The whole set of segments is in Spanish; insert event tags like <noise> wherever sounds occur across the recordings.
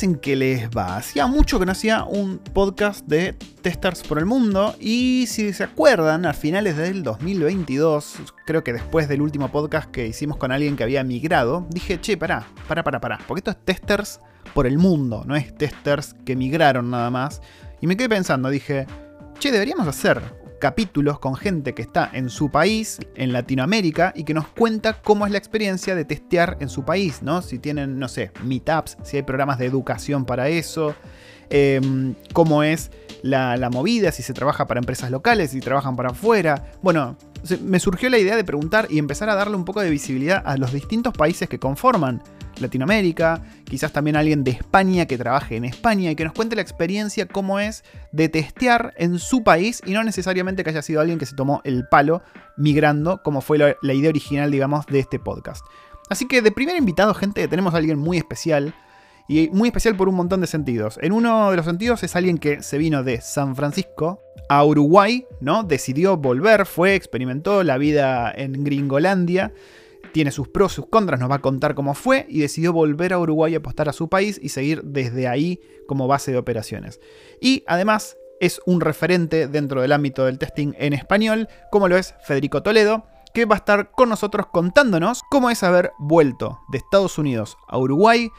dicen que les va? Hacía mucho que no hacía un podcast de testers por el mundo y si se acuerdan, a finales del 2022, creo que después del último podcast que hicimos con alguien que había migrado, dije, che, pará, pará, pará, pará, porque esto es testers por el mundo, no es testers que migraron nada más. Y me quedé pensando, dije, che, deberíamos hacer capítulos con gente que está en su país, en Latinoamérica, y que nos cuenta cómo es la experiencia de testear en su país, ¿no? Si tienen, no sé, meetups, si hay programas de educación para eso, em, cómo es la, la, movida, si se trabaja para empresas locales, si trabajan para afuera. Bueno, me surgió la idea de preguntar y empezar a darle un poco de visibilidad a los distintos países que conforman Latinoamérica, quizás también alguien de España que trabaje en España y que nos cuente la experiencia, cómo es de testear en su país y no necesariamente que haya sido alguien que se tomó el palo migrando, como fue la, idea original, digamos, de este podcast. Así que de primer invitado, gente, tenemos a alguien muy especial. Y muy especial por un montón de sentidos. En uno de los sentidos es alguien que se vino de San Francisco a Uruguay, ¿no? Decidió volver, fue, experimentó la vida en Gringolandia tiene sus pros, sus contras, nos va a contar cómo fue y decidió volver a Uruguay a apostar a su país y seguir desde ahí como base de operaciones. Y además es un referente dentro del ámbito del testing en español, como lo es Federico Toledo, que va a estar con nosotros contándonos cómo es haber vuelto de Estados Unidos a Uruguay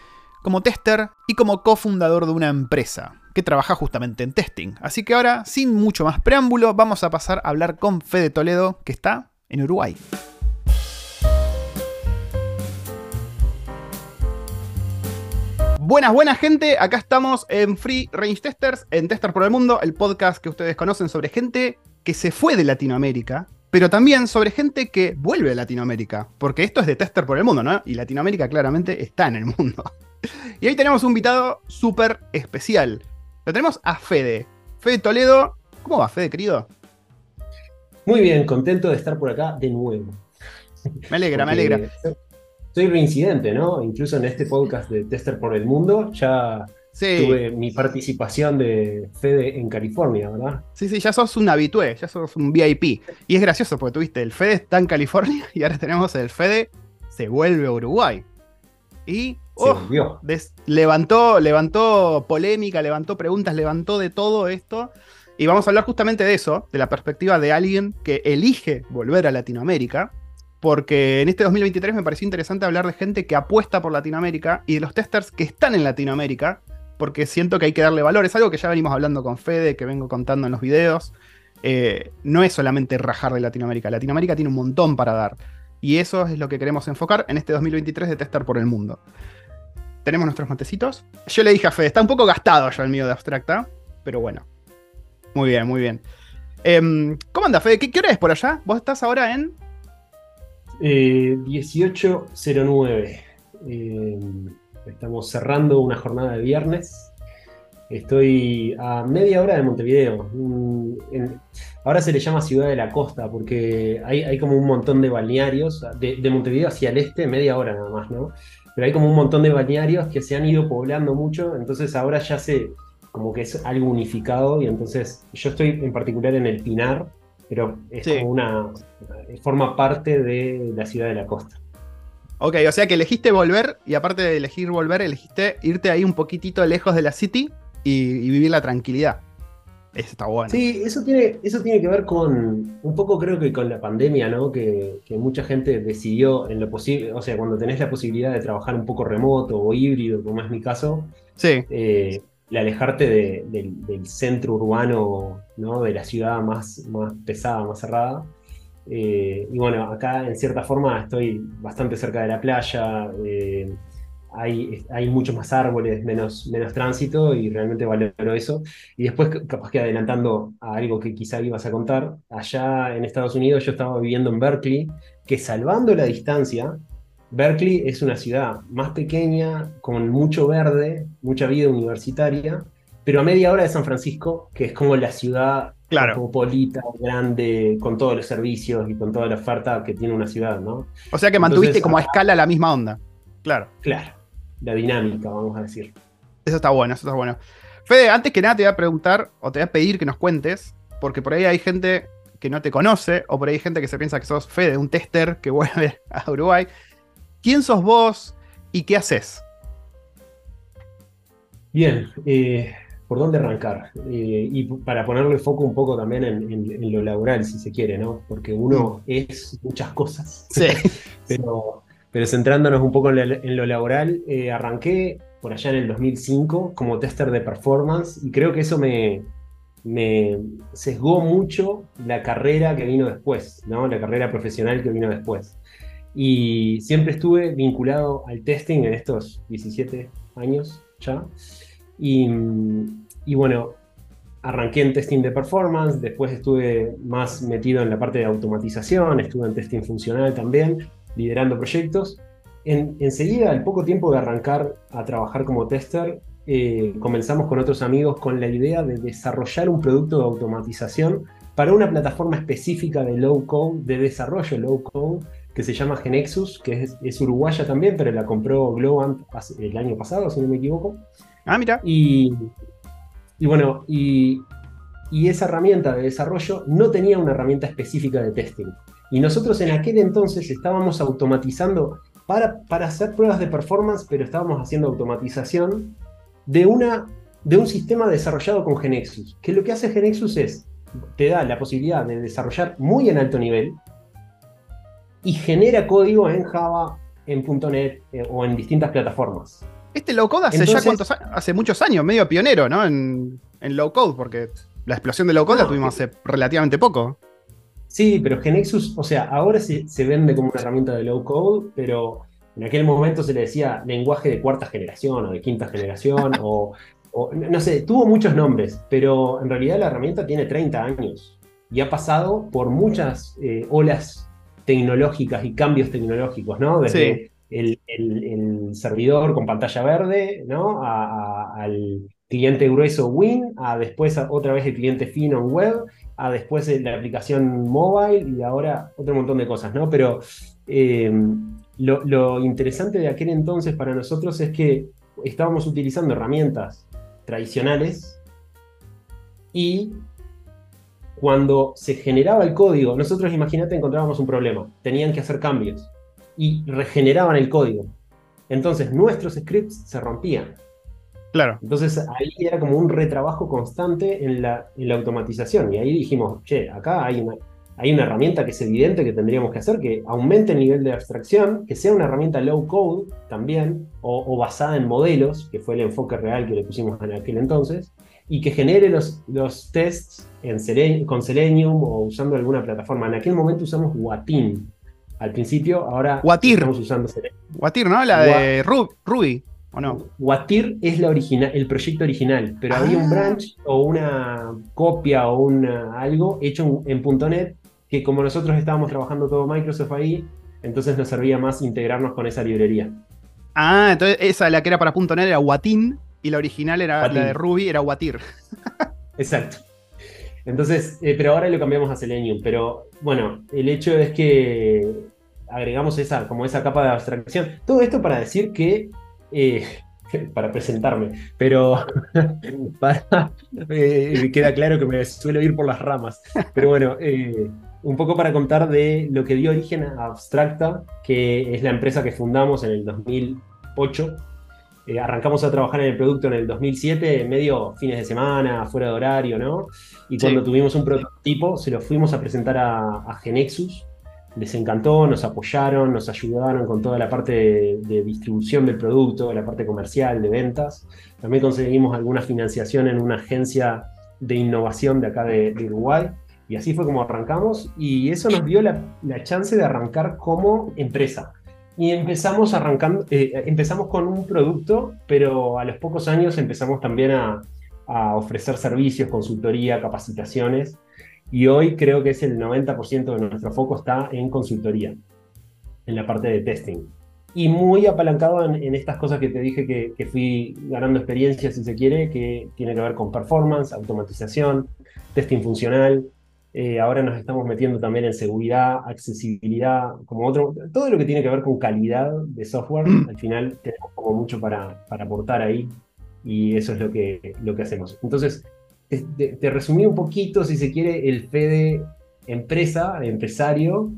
como tester y como cofundador de una empresa que trabaja justamente en testing. Así que ahora, sin mucho más preámbulo, vamos a pasar a hablar con Fede Toledo, que está en Uruguay. Buenas, buenas gente, acá estamos en Free Range Testers, en Tester por el Mundo, el podcast que ustedes conocen sobre gente que se fue de Latinoamérica, pero también sobre gente que vuelve a Latinoamérica, porque esto es de Tester por el Mundo, ¿no? Y Latinoamérica claramente está en el mundo. <laughs> Y hoy tenemos un invitado súper especial. Lo tenemos a Fede. Fede Toledo. ¿Cómo va, Fede, querido? Muy bien, contento de estar por acá de nuevo. Me alegra, me alegra soy reincidente, ¿no? Incluso en este podcast de Tester por el Mundo ya tuve mi participación de Fede en California, ¿verdad? Sí, sí, ya sos un habitué, ya sos un VIP. Y es gracioso porque tuviste el Fede está en California <laughs> y ahora tenemos el Fede se vuelve a Uruguay. Y oh, levantó, levantó polémica, levantó preguntas, levantó de todo esto. Y vamos a hablar justamente de eso, de la perspectiva de alguien que elige volver a Latinoamérica porque en este 2023 me pareció interesante hablar de gente que apuesta por Latinoamérica y de los testers que están en Latinoamérica, porque siento que hay que darle valor. Es algo que ya venimos hablando con Fede, que vengo contando en los videos. Eh, no es solamente rajar de Latinoamérica, Latinoamérica tiene un montón para dar. Y eso es lo que queremos enfocar en este 2023 de Tester por el Mundo. Tenemos nuestros matecitos. Yo le dije a Fede, está un poco gastado ya el mío de abstracta, pero bueno. Muy bien, muy bien. Em, ¿Cómo anda, Fede? ¿Qué, ¿Qué hora es por allá? Vos estás ahora en 1809. Eh, estamos cerrando una jornada de viernes. Estoy a media hora de Montevideo. ahora se le llama Ciudad de la Costa porque hay, como un montón de balnearios. De, Montevideo hacia el este, media hora nada más, ¿no? Pero hay como un montón de balnearios que se han ido poblando mucho. Entonces ahora ya se como que es algo unificado. Y entonces yo estoy en particular en el Pinar, pero es como una. forma parte de la ciudad de la costa. Ok, o sea que elegiste volver y aparte de elegir volver, elegiste irte ahí un poquitito lejos de la city y, vivir la tranquilidad. Eso está bueno. Sí, eso tiene, eso tiene que ver con, un poco creo que con la pandemia, ¿no? Que, mucha gente decidió en lo posible, o sea, cuando tenés la posibilidad de trabajar un poco remoto o híbrido, como es mi caso, sí. Eh, el alejarte del centro urbano, ¿no? de la ciudad más, pesada, más cerrada. Eh, y bueno, acá en cierta forma estoy bastante cerca de la playa, eh, hay, hay muchos más árboles, menos, menos tránsito y realmente valoro eso. Y después, capaz que adelantando a algo que quizá ibas a contar, allá en Estados Unidos yo estaba viviendo en Berkeley, que salvando la distancia, Berkeley es una ciudad más pequeña, con mucho verde, mucha vida universitaria, pero a media hora de San Francisco, que es como la ciudad claro. cosmopolita, grande, con todos los servicios y con toda la oferta que tiene una ciudad, ¿no? O sea que mantuviste como a escala la misma onda. Claro. Claro. La dinámica, vamos a decir. Eso está bueno, eso está bueno. Fede, antes que nada te voy a preguntar o te voy a pedir que nos cuentes, porque por ahí hay gente que no te conoce, o por ahí hay gente que se piensa que sos Fede, un tester que vuelve <laughs> a Uruguay. ¿Quién sos vos y qué haces? Bien, eh, ¿por dónde arrancar? Eh, y para ponerle foco un poco también en, lo laboral, si se quiere, ¿no? Porque uno es muchas cosas. Sí. <laughs> pero, pero centrándonos un poco en, lo laboral, eh, arranqué por allá en el 2005 como tester de performance y creo que eso me, me sesgó mucho la carrera que vino después, ¿no? La carrera profesional que vino después. Y siempre estuve vinculado al testing en estos 17 años ya. Y, y, bueno, arranqué en testing de performance, después estuve más metido en la parte de automatización, estuve en testing funcional también, liderando proyectos. En, enseguida, al poco tiempo de arrancar a trabajar como tester, eh, comenzamos con otros amigos con la idea de desarrollar un producto de automatización para una plataforma específica de low code, de desarrollo low code, que se llama Genexus, que es, uruguaya también, pero la compró Globant el año pasado, si no me equivoco. Ah, mira. Y, y bueno, y, y, esa herramienta de desarrollo no tenía una herramienta específica de testing. Y nosotros en aquel entonces estábamos automatizando para, para hacer pruebas de performance, pero estábamos haciendo automatización de, una, de un sistema desarrollado con Genexus. Que lo que hace Genexus es, te da la posibilidad de desarrollar muy en alto nivel, y genera código en Java, en .NET eh, o en distintas plataformas. Este low code hace ya cuántos hace muchos años, medio pionero, ¿no? En, low code, porque la explosión de low code la tuvimos hace relativamente poco. Sí, pero Genexus, o sea, ahora se, se vende como una herramienta de low code, pero en aquel momento se le decía lenguaje de cuarta generación o de quinta generación, o, no sé, tuvo muchos nombres, pero en realidad la herramienta tiene 30 años y ha pasado por muchas eh, olas tecnológicas y cambios tecnológicos, ¿no? Desde el, servidor con pantalla verde, ¿no? al cliente grueso Win, a después otra vez el cliente fino en web, a después la aplicación mobile y ahora otro montón de cosas, ¿no? Pero eh, lo, lo, interesante de aquel entonces para nosotros es que estábamos utilizando herramientas tradicionales y cuando se generaba el código, nosotros imagínate encontrábamos un problema, tenían que hacer cambios y regeneraban el código. Entonces nuestros scripts se rompían. Claro. Entonces ahí era como un retrabajo constante en la, en la automatización. Y ahí dijimos, che, acá hay una, hay una herramienta que es evidente que tendríamos que hacer, que aumente el nivel de abstracción, que sea una herramienta low code también, o basada en modelos, que fue el enfoque real que le pusimos en aquel entonces, y que genere los, los tests en con Selenium o usando alguna plataforma. En aquel momento usamos Watin. Al principio, ahora estamos usando Selenium. Watir, ¿no? La de Ruby, ¿o no? Watir es la original, el proyecto original, pero había un ah. branch o una copia o una, algo hecho en, .NET que como nosotros estábamos trabajando todo Microsoft ahí, entonces nos servía más integrarnos con esa librería. Ah, entonces esa la que era para .NET era Watin y la original era la de Ruby, era Watir. Exacto. Entonces, eh, pero ahora lo cambiamos a Selenium. Pero bueno, el hecho es que agregamos esa, como esa capa de abstracción. Todo esto para decir que. Eh, <laughs> para presentarme, pero <laughs> para, eh, queda claro que me suelo ir por las ramas. Pero bueno, un poco para contar de lo que dio origen a Abstracta, que es la empresa que fundamos en el 2008 eh, arrancamos a trabajar en el producto en el 2007, medio fines de semana, fuera de horario, ¿no? Y cuando tuvimos un prototipo, se lo fuimos a presentar a, Genexus. Les encantó, nos apoyaron, nos ayudaron con toda la parte de, distribución del producto, la parte comercial, de ventas. También conseguimos alguna financiación en una agencia de innovación de acá de, Uruguay. Y así fue como arrancamos. Y eso nos dio la, la chance de arrancar como empresa y empezamos arrancando, eh, empezamos con un producto, pero a los pocos años empezamos también a, ofrecer servicios, consultoría, capacitaciones. Y hoy creo que es el 90% de nuestro foco está en consultoría, en la parte de testing. Y muy apalancado en, estas cosas que te dije que, que, fui ganando experiencia, si se quiere, que tiene que ver con performance, automatización, testing funcional, eh, ahora nos estamos metiendo también en seguridad, accesibilidad, como otro, todo lo que tiene que ver con calidad de software. Mm. Al final tenemos como mucho para, para aportar ahí y eso es lo que, lo que hacemos. Entonces, te, resumí un poquito, si se quiere, el FEDE empresa, empresario.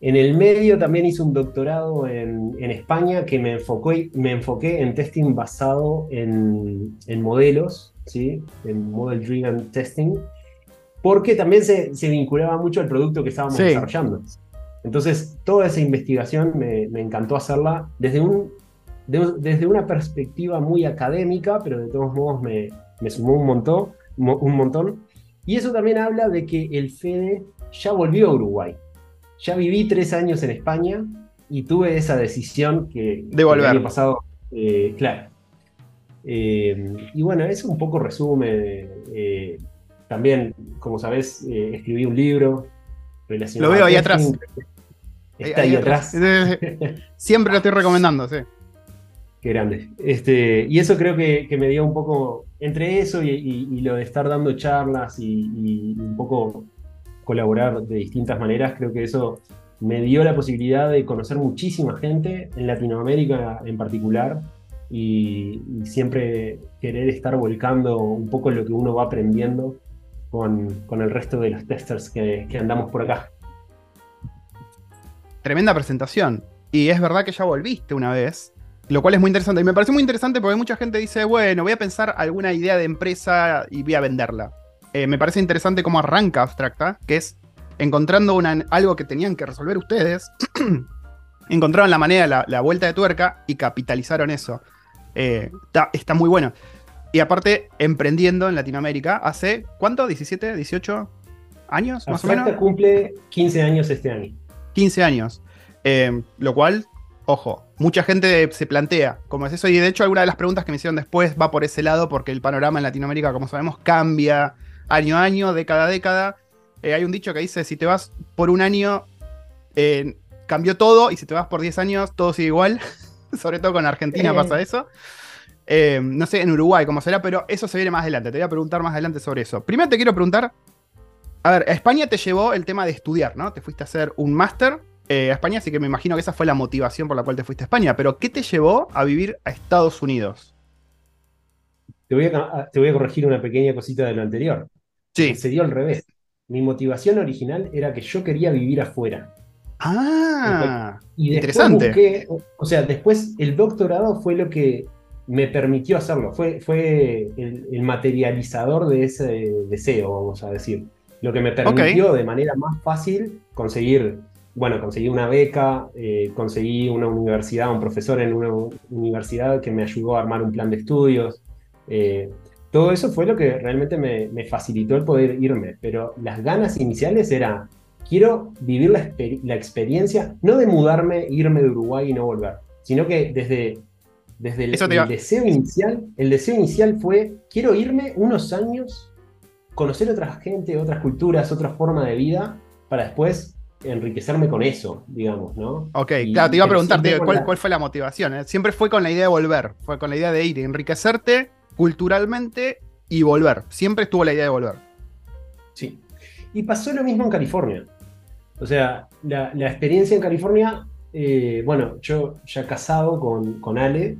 En el medio también hice un doctorado en, España que me, enfoqué, me enfoqué en testing basado en, modelos, ¿sí? en Model Driven Testing, porque también se, vinculaba mucho al producto que estábamos desarrollando. Entonces, toda esa investigación me, encantó hacerla desde, un, desde una perspectiva muy académica, pero de todos modos me, sumó un montón, un montón. Y eso también habla de que el FEDE ya volvió a Uruguay ya viví tres años en España y tuve esa decisión que, de volver. el año pasado, eh, claro. Eh, y bueno, eso un poco resume. Eh, también, como sabes, escribí un libro relacionado. Lo veo ahí atrás. Está ahí, atrás. Siempre lo estoy <laughs> recomendando, sí. Qué grande. Este, y eso creo que, me dio un poco, entre eso y, lo de estar dando charlas y un poco colaborar de distintas maneras, creo que eso me dio la posibilidad de conocer muchísima gente, en Latinoamérica en particular, y, siempre querer estar volcando un poco lo que uno va aprendiendo con, el resto de los testers que, andamos por acá. Tremenda presentación. Y es verdad que ya volviste una vez, lo cual es muy interesante. Y me parece muy interesante porque mucha gente dice, bueno, voy a pensar alguna idea de empresa y voy a venderla. Eh, me parece interesante cómo arranca Abstracta, que es encontrando algo que tenían que resolver ustedes, <clears throat> encontraron la manera, la, vuelta de tuerca y capitalizaron eso. Eh, está, muy bueno. Y aparte, emprendiendo en Latinoamérica hace, ¿cuánto? ¿17, 18 años más o menos? cumple 15 años este año. 15 años. Eh, lo cual, ojo, mucha gente se plantea cómo es eso. Y de hecho, alguna de las preguntas que me hicieron después va por ese lado, porque el panorama en Latinoamérica, como sabemos, cambia año a año, década a década. Eh, hay un dicho que dice, si te vas por un año, eh, cambió todo, y si te vas por 10 años, todo sigue igual. <laughs> Sobre todo con Argentina pasa eso. Eh, no sé en Uruguay cómo será, pero eso se viene más adelante. Te voy a preguntar más adelante sobre eso. Primero te quiero preguntar, a ver, a España te llevó el tema de estudiar, ¿no? Te fuiste a hacer un máster a España, así que me imagino que esa fue la motivación por la cual te fuiste a España. Pero ¿qué te llevó a vivir a Estados Unidos? Te voy a, te voy a corregir una pequeña cosita de lo anterior. Sí. Se dio al revés. Mi motivación original era que yo quería vivir afuera. Ah, y interesante. o sea, después el doctorado fue lo que me permitió hacerlo, fue, fue el, materializador de ese deseo, vamos a decir. Lo que me permitió de manera más fácil conseguir, bueno, conseguí una beca, eh, conseguí una universidad, un profesor en una universidad que me ayudó a armar un plan de estudios. Eh, todo eso fue lo que realmente me, facilitó el poder irme, pero las ganas iniciales era, quiero vivir la, experiencia, no de mudarme, irme de Uruguay y no volver, sino que desde, desde el, deseo inicial, el deseo inicial fue, quiero irme unos años, conocer otra gente, otras culturas, otra forma de vida, para después enriquecerme con eso, digamos, ¿no? Ok, claro, te iba a preguntar, ¿cuál, ¿cuál, fue la motivación? Eh? Siempre fue con la idea de volver, fue con la idea de ir, enriquecerte culturalmente y volver. Siempre estuvo la idea de volver. Sí. Y pasó lo mismo en California. O sea, la, experiencia en California, eh, bueno, yo ya casado con, Ale,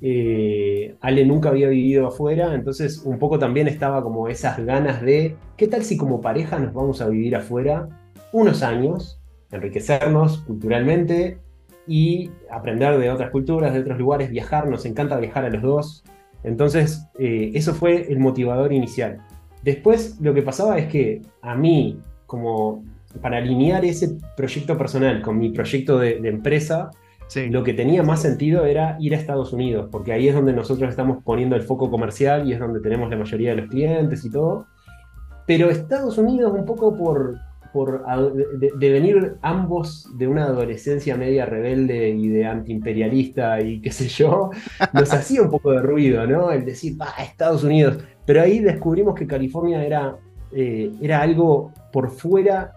eh, Ale nunca había vivido afuera, entonces un poco también estaba como esas ganas de, ¿qué tal si como pareja nos vamos a vivir afuera unos años, enriquecernos culturalmente y aprender de otras culturas, de otros lugares, viajar, nos encanta viajar a los dos, entonces, eh, eso fue el motivador inicial. Después, lo que pasaba es que a mí, como para alinear ese proyecto personal con mi proyecto de, empresa, lo que tenía más sentido era ir a Estados Unidos, porque ahí es donde nosotros estamos poniendo el foco comercial y es donde tenemos la mayoría de los clientes y todo. Pero Estados Unidos, un poco por, por de, venir ambos de una adolescencia media rebelde y de antiimperialista y qué sé yo, <laughs> nos hacía un poco de ruido, ¿no? El decir, va, Estados Unidos. Pero ahí descubrimos que California era, eh, era algo por fuera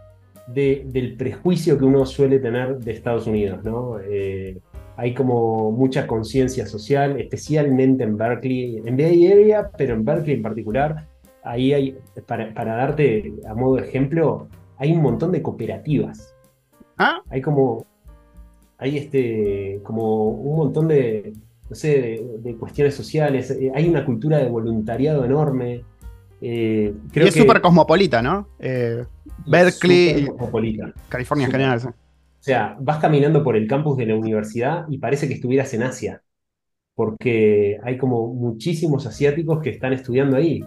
del prejuicio que uno suele tener de Estados Unidos, ¿no? Eh, hay como mucha conciencia social, especialmente en Berkeley, en Bay Area, pero en Berkeley en particular. Ahí hay, para, para darte a modo de ejemplo, hay un montón de cooperativas. ¿Ah? Hay como, hay este, como un montón de, no sé, de, cuestiones sociales. Eh, hay una cultura de voluntariado enorme. Eh, creo y es súper cosmopolita, ¿no? Eh, Berkeley. California en general. sea, vas caminando por el campus de la universidad y parece que estuvieras en Asia, porque hay como muchísimos asiáticos que están estudiando ahí.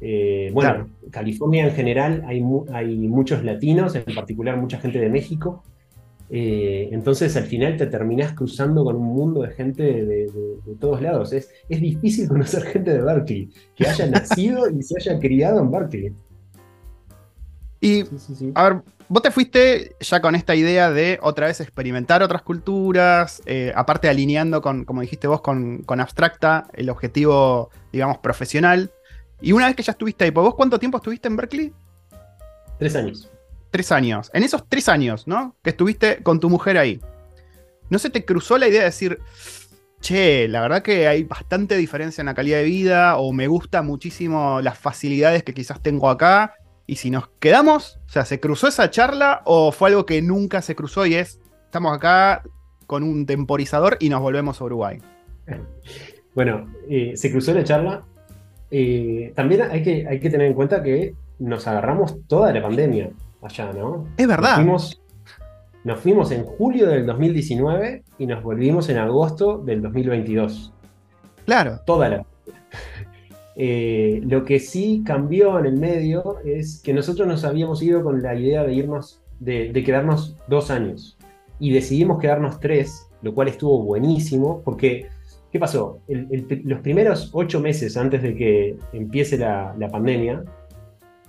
Eh, bueno, California en general hay, hay muchos latinos, en particular mucha gente de México. Eh, entonces al final te terminás cruzando con un mundo de gente de, todos lados. Es, es difícil conocer gente de Berkeley, que haya <laughs> nacido y se haya criado en Berkeley. Y, a ver, vos te fuiste ya con esta idea de otra vez experimentar otras culturas, eh, aparte alineando con, como dijiste vos, con, con, Abstracta, el objetivo, digamos, profesional. Y una vez que ya estuviste ahí, ¿pues ¿vos cuánto tiempo estuviste en Berkeley? Tres años. Tres años. En esos tres años, ¿no? Que estuviste con tu mujer ahí. ¿No se te cruzó la idea de decir, che, la verdad que hay bastante diferencia en la calidad de vida o me gusta muchísimo las facilidades que quizás tengo acá? Y si nos quedamos, o sea, ¿se cruzó esa charla o fue algo que nunca se cruzó y es, estamos acá con un temporizador y nos volvemos a Uruguay? <laughs> Bueno, eh, se cruzó la charla. Eh, también hay que, hay que tener en cuenta que nos agarramos toda la pandemia allá, ¿no? Es verdad. Nos fuimos, en julio del 2019 y nos volvimos en agosto del 2022. Claro. Toda la eh, lo que sí cambió en el medio es que nosotros nos habíamos ido con la idea de irnos, de, quedarnos dos años. Y decidimos quedarnos tres, lo cual estuvo buenísimo, porque, ¿qué pasó? los primeros ocho meses antes de que empiece la, pandemia,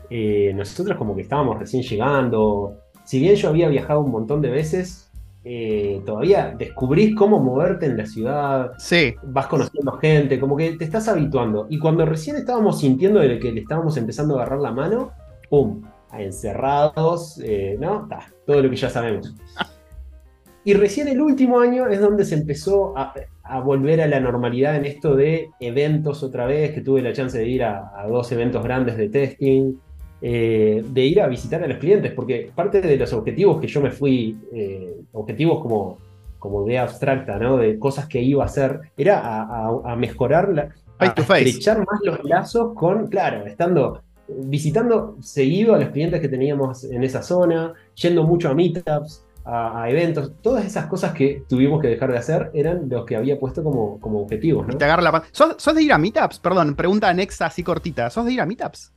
eh, nosotros como que estábamos recién llegando. Si bien yo había viajado un montón de veces, eh, todavía descubrís cómo moverte en la ciudad, sí. vas conociendo gente, como que te estás habituando. Y cuando recién estábamos sintiendo de que le estábamos empezando a agarrar la mano, ¡pum! Encerrados, eh, ¿no? todo lo que ya sabemos. Y recién el último año es donde se empezó a, volver a la normalidad en esto de eventos otra vez, que tuve la chance de ir a dos eventos grandes de testing, eh, de ir a visitar a los clientes, porque parte de los objetivos que yo me fui, eh, objetivos como, como idea abstracta, ¿no? De cosas que iba a hacer, era a, mejorar, la, a, estrechar más los lazos con, claro, estando, visitando seguido a los clientes que teníamos en esa zona, yendo mucho a meetups, a, eventos, todas esas cosas que tuvimos que dejar de hacer eran los que había puesto como, como objetivos. ¿no? te agarra la ¿Sos, ¿Sos de ir a meetups? Perdón, pregunta anexa así cortita. ¿Sos de ir a meetups?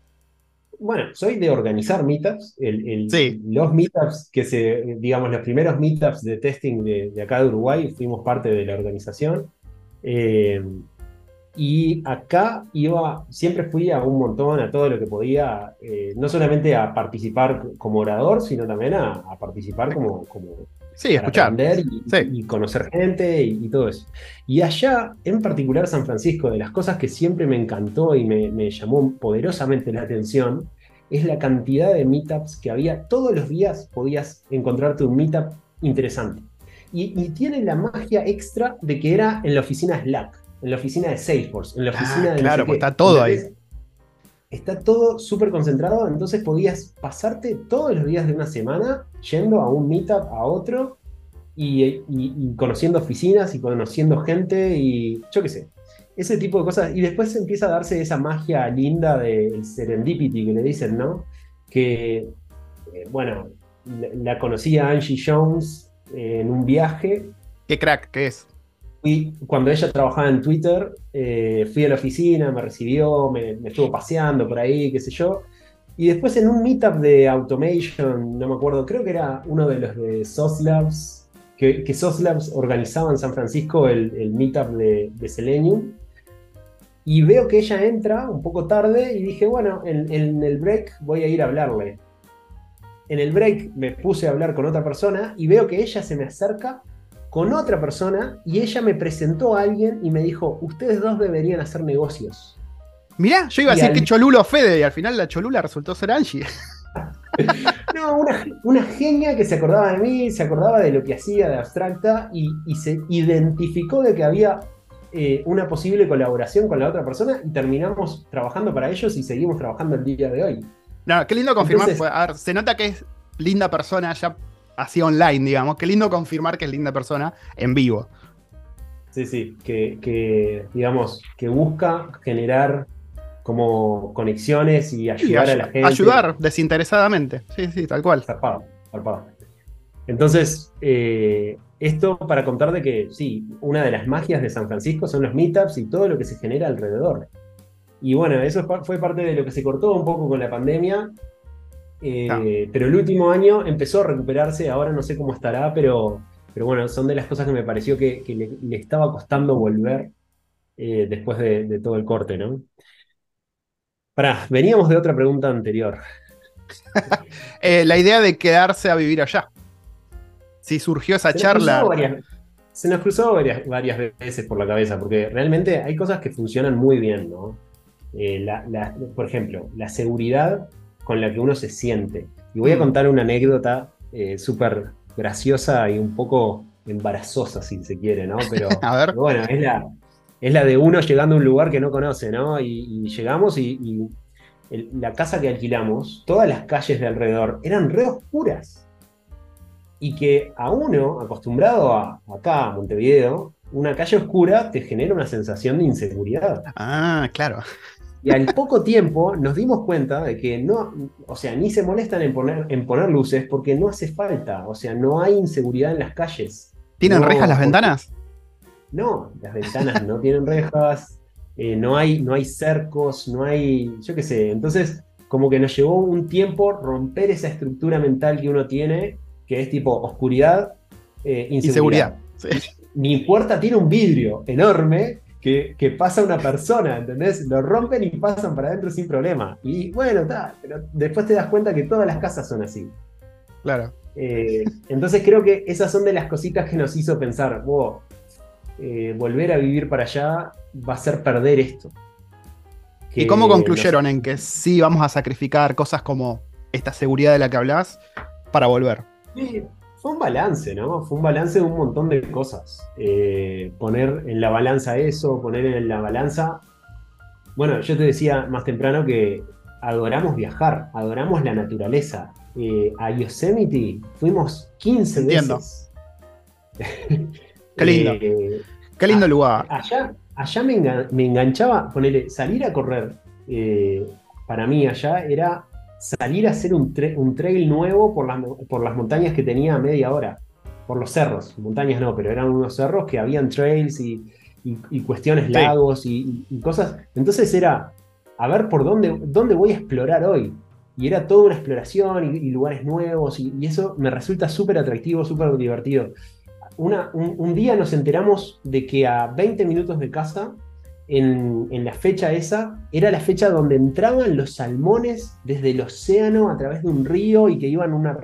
Bueno, soy de organizar meetups. Los meetups que se, digamos, los primeros meetups de testing de, acá de Uruguay, fuimos parte de la organización. Eh, y acá iba, siempre fui a un montón, a todo lo que podía, eh, no solamente a participar como orador, sino también a, participar como, como Sí, escuchar. y, conocer gente y, todo eso. Y allá, en particular San Francisco, de las cosas que siempre me encantó y me, llamó poderosamente la atención, es la cantidad de meetups que había. Todos los días podías encontrarte un meetup interesante. Y, tiene la magia extra de que era en la oficina Slack, en la oficina de Salesforce, en la ah, oficina de... Claro, pues está todo ahí. Está todo súper concentrado, entonces podías pasarte todos los días de una semana yendo a un meetup, a otro, y, conociendo oficinas y conociendo gente y yo qué sé, ese tipo de cosas. Y después empieza a darse esa magia linda del serendipity que le dicen, ¿no? Que, eh, bueno, la, conocí a Angie Jones en un viaje. ¿Qué crack que es? Y cuando ella trabajaba en Twitter, eh, fui a la oficina, me recibió, me, estuvo paseando por ahí, qué sé yo. Y después en un meetup de Automation, no me acuerdo, creo que era uno de los de SOS que, que SOS organizaba en San Francisco el, meetup de, Selenium. Y veo que ella entra un poco tarde y dije, bueno, en, en el break voy a ir a hablarle. En el break me puse a hablar con otra persona y veo que ella se me acerca con otra persona y ella me presentó a alguien y me dijo, ustedes dos deberían hacer negocios. Mirá, yo iba a decir que Cholulo Fede y al final la Cholula resultó ser Angie. <laughs> no, una, genia que se acordaba de mí, se acordaba de lo que hacía de abstracta y, se identificó de que había eh, una posible colaboración con la otra persona y terminamos trabajando para ellos y seguimos trabajando el día de hoy. No, qué lindo confirmar. se nota que es linda persona ya así online, digamos. Qué lindo confirmar que es linda persona en vivo. Sí, sí, que, digamos, que busca generar como conexiones y ayudar a la gente. Ayudar desinteresadamente, sí, sí, tal cual. Zarpado, zarpado. Entonces, eh, esto para contar de que sí, una de las magias de San Francisco son los meetups y todo lo que se genera alrededor. Y bueno, eso fue parte de lo que se cortó un poco con la pandemia, eh, pero el último año empezó a recuperarse, ahora no sé cómo estará, pero, pero bueno, son de las cosas que me pareció que, le, estaba costando volver eh, después de, todo el corte, ¿no? Pará, veníamos de otra pregunta anterior. <laughs> Eh, la idea de quedarse a vivir allá. Si surgió esa charla. se nos cruzó varias, varias, veces por la cabeza, porque realmente hay cosas que funcionan muy bien, ¿no? por ejemplo, la seguridad con la que uno se siente. Y voy a mm. contar una anécdota eh, súper graciosa y un poco embarazosa, si se quiere, ¿no? <laughs> Pero, bueno, es la, es la de uno llegando a un lugar que no conoce, ¿no? Y, llegamos y, la casa que alquilamos, todas las calles de alrededor eran re oscuras. Y que a uno, acostumbrado a acá, a Montevideo, una calle oscura te genera una sensación de inseguridad. Ah, claro. Y al poco <laughs> tiempo nos dimos cuenta de que no, o sea, ni se molestan en poner, en poner luces porque no hace falta, o sea, no hay inseguridad en las calles. ¿Tienen rejas las ventanas? No, las ventanas no tienen rejas, eh, no, hay, no hay cercos, no hay, yo qué sé, entonces como que nos llevó un tiempo romper esa estructura mental que uno tiene, que es tipo oscuridad, eh, inseguridad. Mi puerta tiene un vidrio enorme que, pasa una persona, ¿entendés? Lo rompen y pasan para adentro sin problema. Y bueno, está, pero después te das cuenta que todas las casas son así. Claro. Eh, entonces creo que esas son de las cositas que nos hizo pensar, wow, eh, volver a vivir para allá va a ser perder esto. ¿Y cómo concluyeron en que sí vamos a sacrificar cosas como esta seguridad de la que hablas para volver? Sí, fue un balance, ¿no? Fue un balance de un montón de cosas. Eh, poner en la balanza eso, poner en la balanza. Bueno, yo te decía más temprano que adoramos viajar, adoramos la naturaleza. Eh, a Yosemite fuimos 15 veces. <laughs> Qué lindo. Eh, Qué lindo lugar. Allá, allá me, enganchaba, ponerle, salir a correr. para mí allá era salir a hacer un, trail nuevo por las, por las montañas que tenía a media hora, por los cerros, montañas no, pero eran unos cerros que habían trails y, cuestiones lagos y, cosas. Entonces era, a ver por dónde, dónde voy a explorar hoy. Y era toda una exploración y, lugares nuevos y, eso me resulta súper atractivo, súper divertido. Una, un, día nos enteramos de que a 20 minutos de casa en, la fecha esa, era la fecha donde entraban los salmones desde el océano a través de un río y que iban una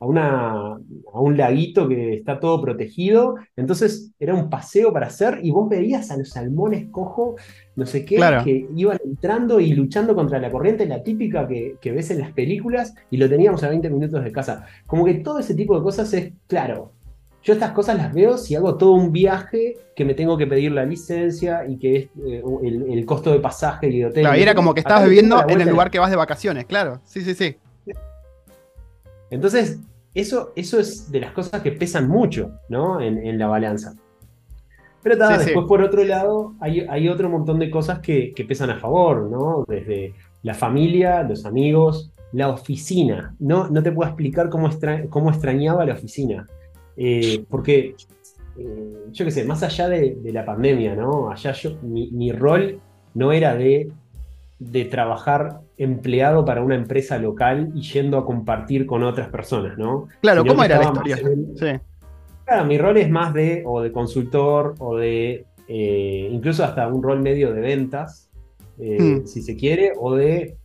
a, una, a un laguito que está todo protegido. Entonces era un paseo para hacer y vos veías a los salmones cojo, no sé qué, que iban entrando y luchando contra la corriente, la típica que, que ves en las películas, y lo teníamos a 20 minutos de casa. Como que todo ese tipo de cosas es, claro, yo estas cosas las veo si hago todo un viaje que me tengo que pedir la licencia y que es eh, el, costo de pasaje y de hotel. Claro, era como que estabas viviendo en el lugar que vas de vacaciones, claro. Sí, sí, sí. Entonces, eso, eso es de las cosas que pesan mucho, ¿no? En, la balanza. Pero después por otro lado, hay, otro montón de cosas que, pesan a favor, ¿no? Desde la familia, los amigos, la oficina. No, no te puedo explicar cómo, cómo extrañaba la oficina. Eh, porque, eh, yo qué sé, más allá de, la pandemia, ¿no? Allá yo, mi, rol no era de, de, trabajar empleado para una empresa local y yendo a compartir con otras personas, ¿no? Claro, ¿cómo era la historia? Claro, mi rol es más de, o de consultor, o de, eh, incluso hasta un rol medio de ventas, hmm. si se quiere, o de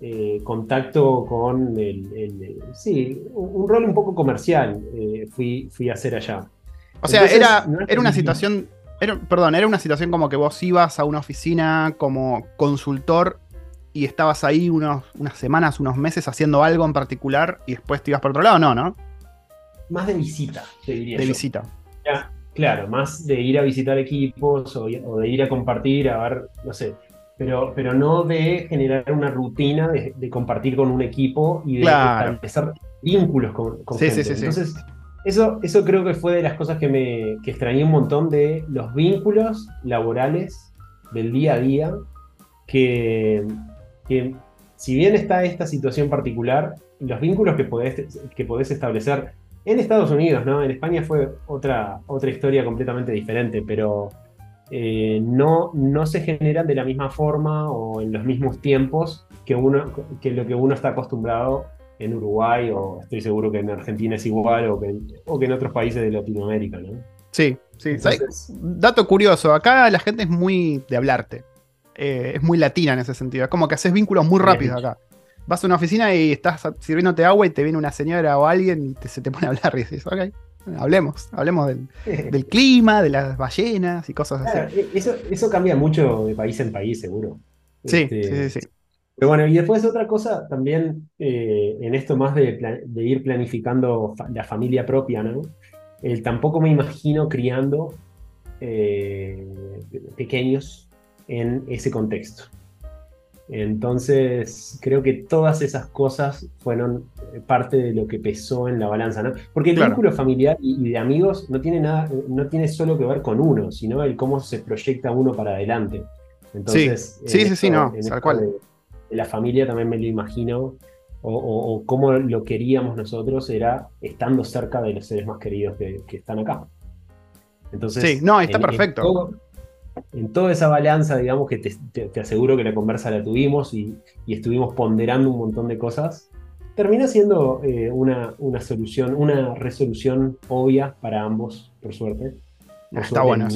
eh, contacto con el, Sí, un, rol un poco comercial eh, fui, fui a hacer allá. O sea, era, era una situación. perdón, era una situación como que vos ibas a una oficina como consultor y estabas ahí unos, unas semanas, unos meses haciendo algo en particular y después te ibas por otro lado, ¿no? ¿no? Más de visita, te diría. De visita. claro, más de ir a visitar equipos o, o, de ir a compartir, a ver, no sé, pero, pero no de generar una rutina de, compartir con un equipo y de establecer vínculos con, con gente. Entonces, eso, eso creo que fue de las cosas que me que extrañé un montón de los vínculos laborales del día a día, que, que si bien está esta situación particular, los vínculos que podés, que podés establecer en Estados Unidos, ¿no? En España fue otra, otra historia completamente diferente, pero eh, no, no se generan de la misma forma o en los mismos tiempos que, uno, que lo que uno está acostumbrado en Uruguay o estoy seguro que en Argentina es igual o que, o que en otros países de Latinoamérica, ¿no? Sí, sí. Dato curioso, acá la gente es muy de hablarte. Eh, es muy latina en ese sentido. Es como que haces vínculos muy rápidos acá. Vas a una oficina y estás sirviéndote agua y te viene una señora o alguien y se te pone a hablar y dices, ok, <laughs> hablemos, hablemos <laughs> del, clima, de las ballenas y cosas así. E, eso, eso cambia mucho de país en país, seguro. Sí, este, sí, sí. Pero bueno, y después otra cosa también eh, en esto más de, ir planificando la familia propia, ¿no? tampoco me imagino criando eh, pequeños en ese contexto. Entonces, creo que todas esas cosas fueron parte de lo que pesó en la balanza, ¿no? Porque el vínculo familiar y, de amigos no tiene nada, no tiene solo que ver con uno, sino el cómo se proyecta uno para adelante. Entonces, sí, sí, sí, no, tal cual. De, la familia también me lo imagino, o, cómo lo queríamos nosotros era estando cerca de los seres más queridos que, están acá. Entonces, sí, no, está perfecto en toda esa balanza, digamos, que te, aseguro que la conversa la tuvimos y, estuvimos ponderando un montón de cosas, termina siendo eh, una, una, solución, una resolución obvia para ambos, por suerte. está bueno.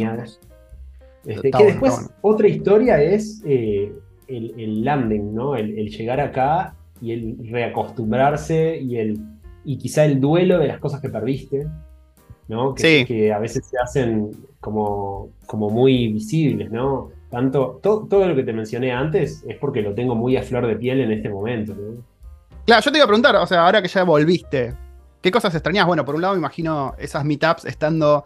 Este, que después, otra historia es eh, el, landing, ¿no? El, llegar acá y el reacostumbrarse y, el, y quizá el duelo de las cosas que perdiste. ¿no? Que, que, a veces se hacen como, como muy visibles, ¿no? Tanto, todo lo que te mencioné antes es porque lo tengo muy a flor de piel en este momento, Claro, yo te iba a preguntar, o sea, ahora que ya volviste, ¿qué cosas extrañas? Bueno, por un lado me imagino esas meetups estando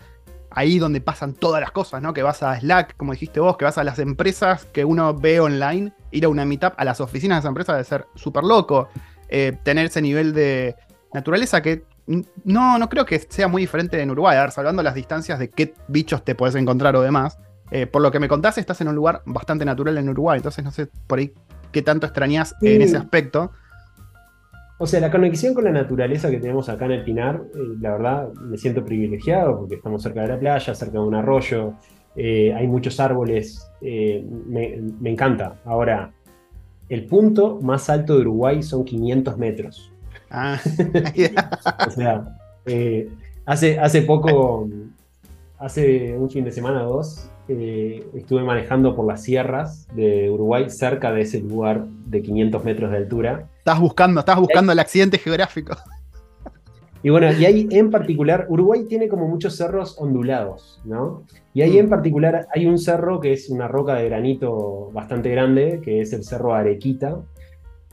ahí donde pasan todas las cosas, ¿no? Que vas a Slack, como dijiste vos, que vas a las empresas que uno ve online, ir a una meetup a las oficinas de esa empresa debe ser súper loco. Eh, tener ese nivel de naturaleza que no, no creo que sea muy diferente en Uruguay. A ver, salvando las distancias de qué bichos te puedes encontrar o demás. Eh, por lo que me contaste, estás en un lugar bastante natural en Uruguay. Entonces no sé por ahí qué tanto extrañas en ese aspecto. O sea, la conexión con la naturaleza que tenemos acá en el Pinar, eh, la verdad me siento privilegiado porque estamos cerca de la playa, cerca de un arroyo, eh, hay muchos árboles, me, me encanta. Ahora, el punto más alto de Uruguay son 500 metros. Ah, <laughs> o sea, eh, hace, hace poco, hace un fin de semana o dos, eh, estuve manejando por las sierras de Uruguay, cerca de ese lugar de 500 metros de altura. Estás buscando, estás buscando el accidente geográfico. <laughs> Y bueno, y ahí en particular, Uruguay tiene como muchos cerros ondulados, ¿no? Y ahí en mm. particular hay un cerro que es una roca de granito bastante grande, que es el Cerro Arequita,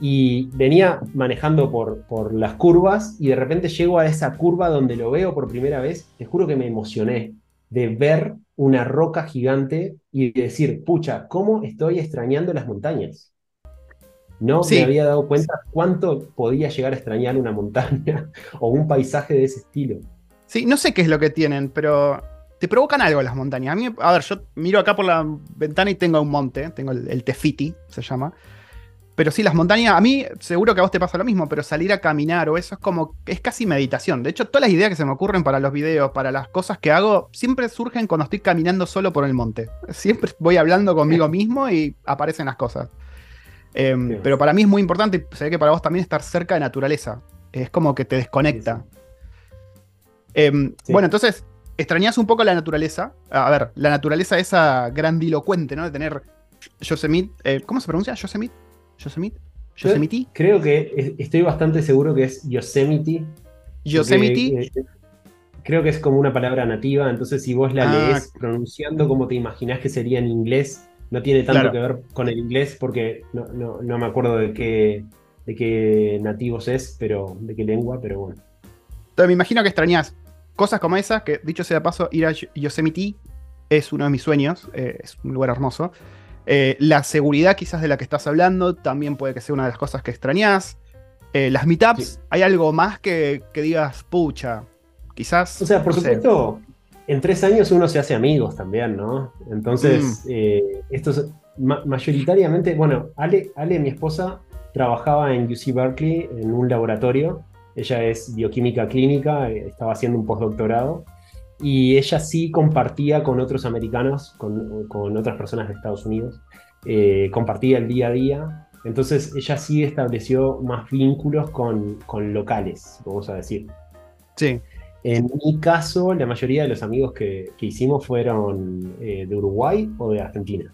y venía manejando por, por las curvas y de repente llego a esa curva donde lo veo por primera vez, te juro que me emocioné de ver una roca gigante y decir, pucha, ¿cómo estoy extrañando las montañas? No me había dado cuenta cuánto podía llegar a extrañar una montaña <laughs> o un paisaje de ese estilo. Sí, no sé qué es lo que tienen, pero te provocan algo las montañas. A mí, a ver, yo miro acá por la ventana y tengo un monte, tengo el, el Tefiti, se llama. Pero sí, las montañas, a mí seguro que a vos te pasa lo mismo, pero salir a caminar o eso es como, es casi meditación. De hecho, todas las ideas que se me ocurren para los videos, para las cosas que hago, siempre surgen cuando estoy caminando solo por el monte. <laughs> Siempre voy hablando conmigo mismo y aparecen las cosas. Em, pero para mí es muy importante, y sé que para vos también estar cerca de naturaleza. Es como que te desconecta. Em, bueno, entonces, extrañas un poco la naturaleza. A ver, la naturaleza esa grandilocuente, ¿no? De tener Yosemite. Eh, ¿Cómo se pronuncia? Yosemite. Yosemite. Yosemite. Creo que estoy bastante seguro que es Yosemite. Yosemite. Eh, creo que es como una palabra nativa, entonces si vos la ah. lees pronunciando como te imaginás que sería en inglés, no tiene tanto que ver con el inglés porque no, me acuerdo de qué, de qué nativos es, pero de qué lengua, pero bueno. Entonces me imagino que extrañas cosas como esas, que dicho sea de paso, ir a Yosemite es uno de mis sueños, eh, es un lugar hermoso. Eh, la seguridad quizás de la que estás hablando también puede que sea una de las cosas que extrañas. Eh, las meetups, ¿hay algo más que, digas, pucha? Quizás. O sea, por supuesto, en tres años uno se hace amigos también, ¿no? Entonces, mm. eh, esto es mayoritariamente, bueno, Ale, Ale, mi esposa, trabajaba en UC Berkeley en un laboratorio ella es bioquímica clínica, estaba haciendo un postdoctorado y ella sí compartía con otros americanos, con, con otras personas de Estados Unidos, eh, compartía el día a día. Entonces ella sí estableció más vínculos con, con locales, vamos a decir. Sí. En mi caso, la mayoría de los amigos que, que hicimos fueron eh, de Uruguay o de Argentina,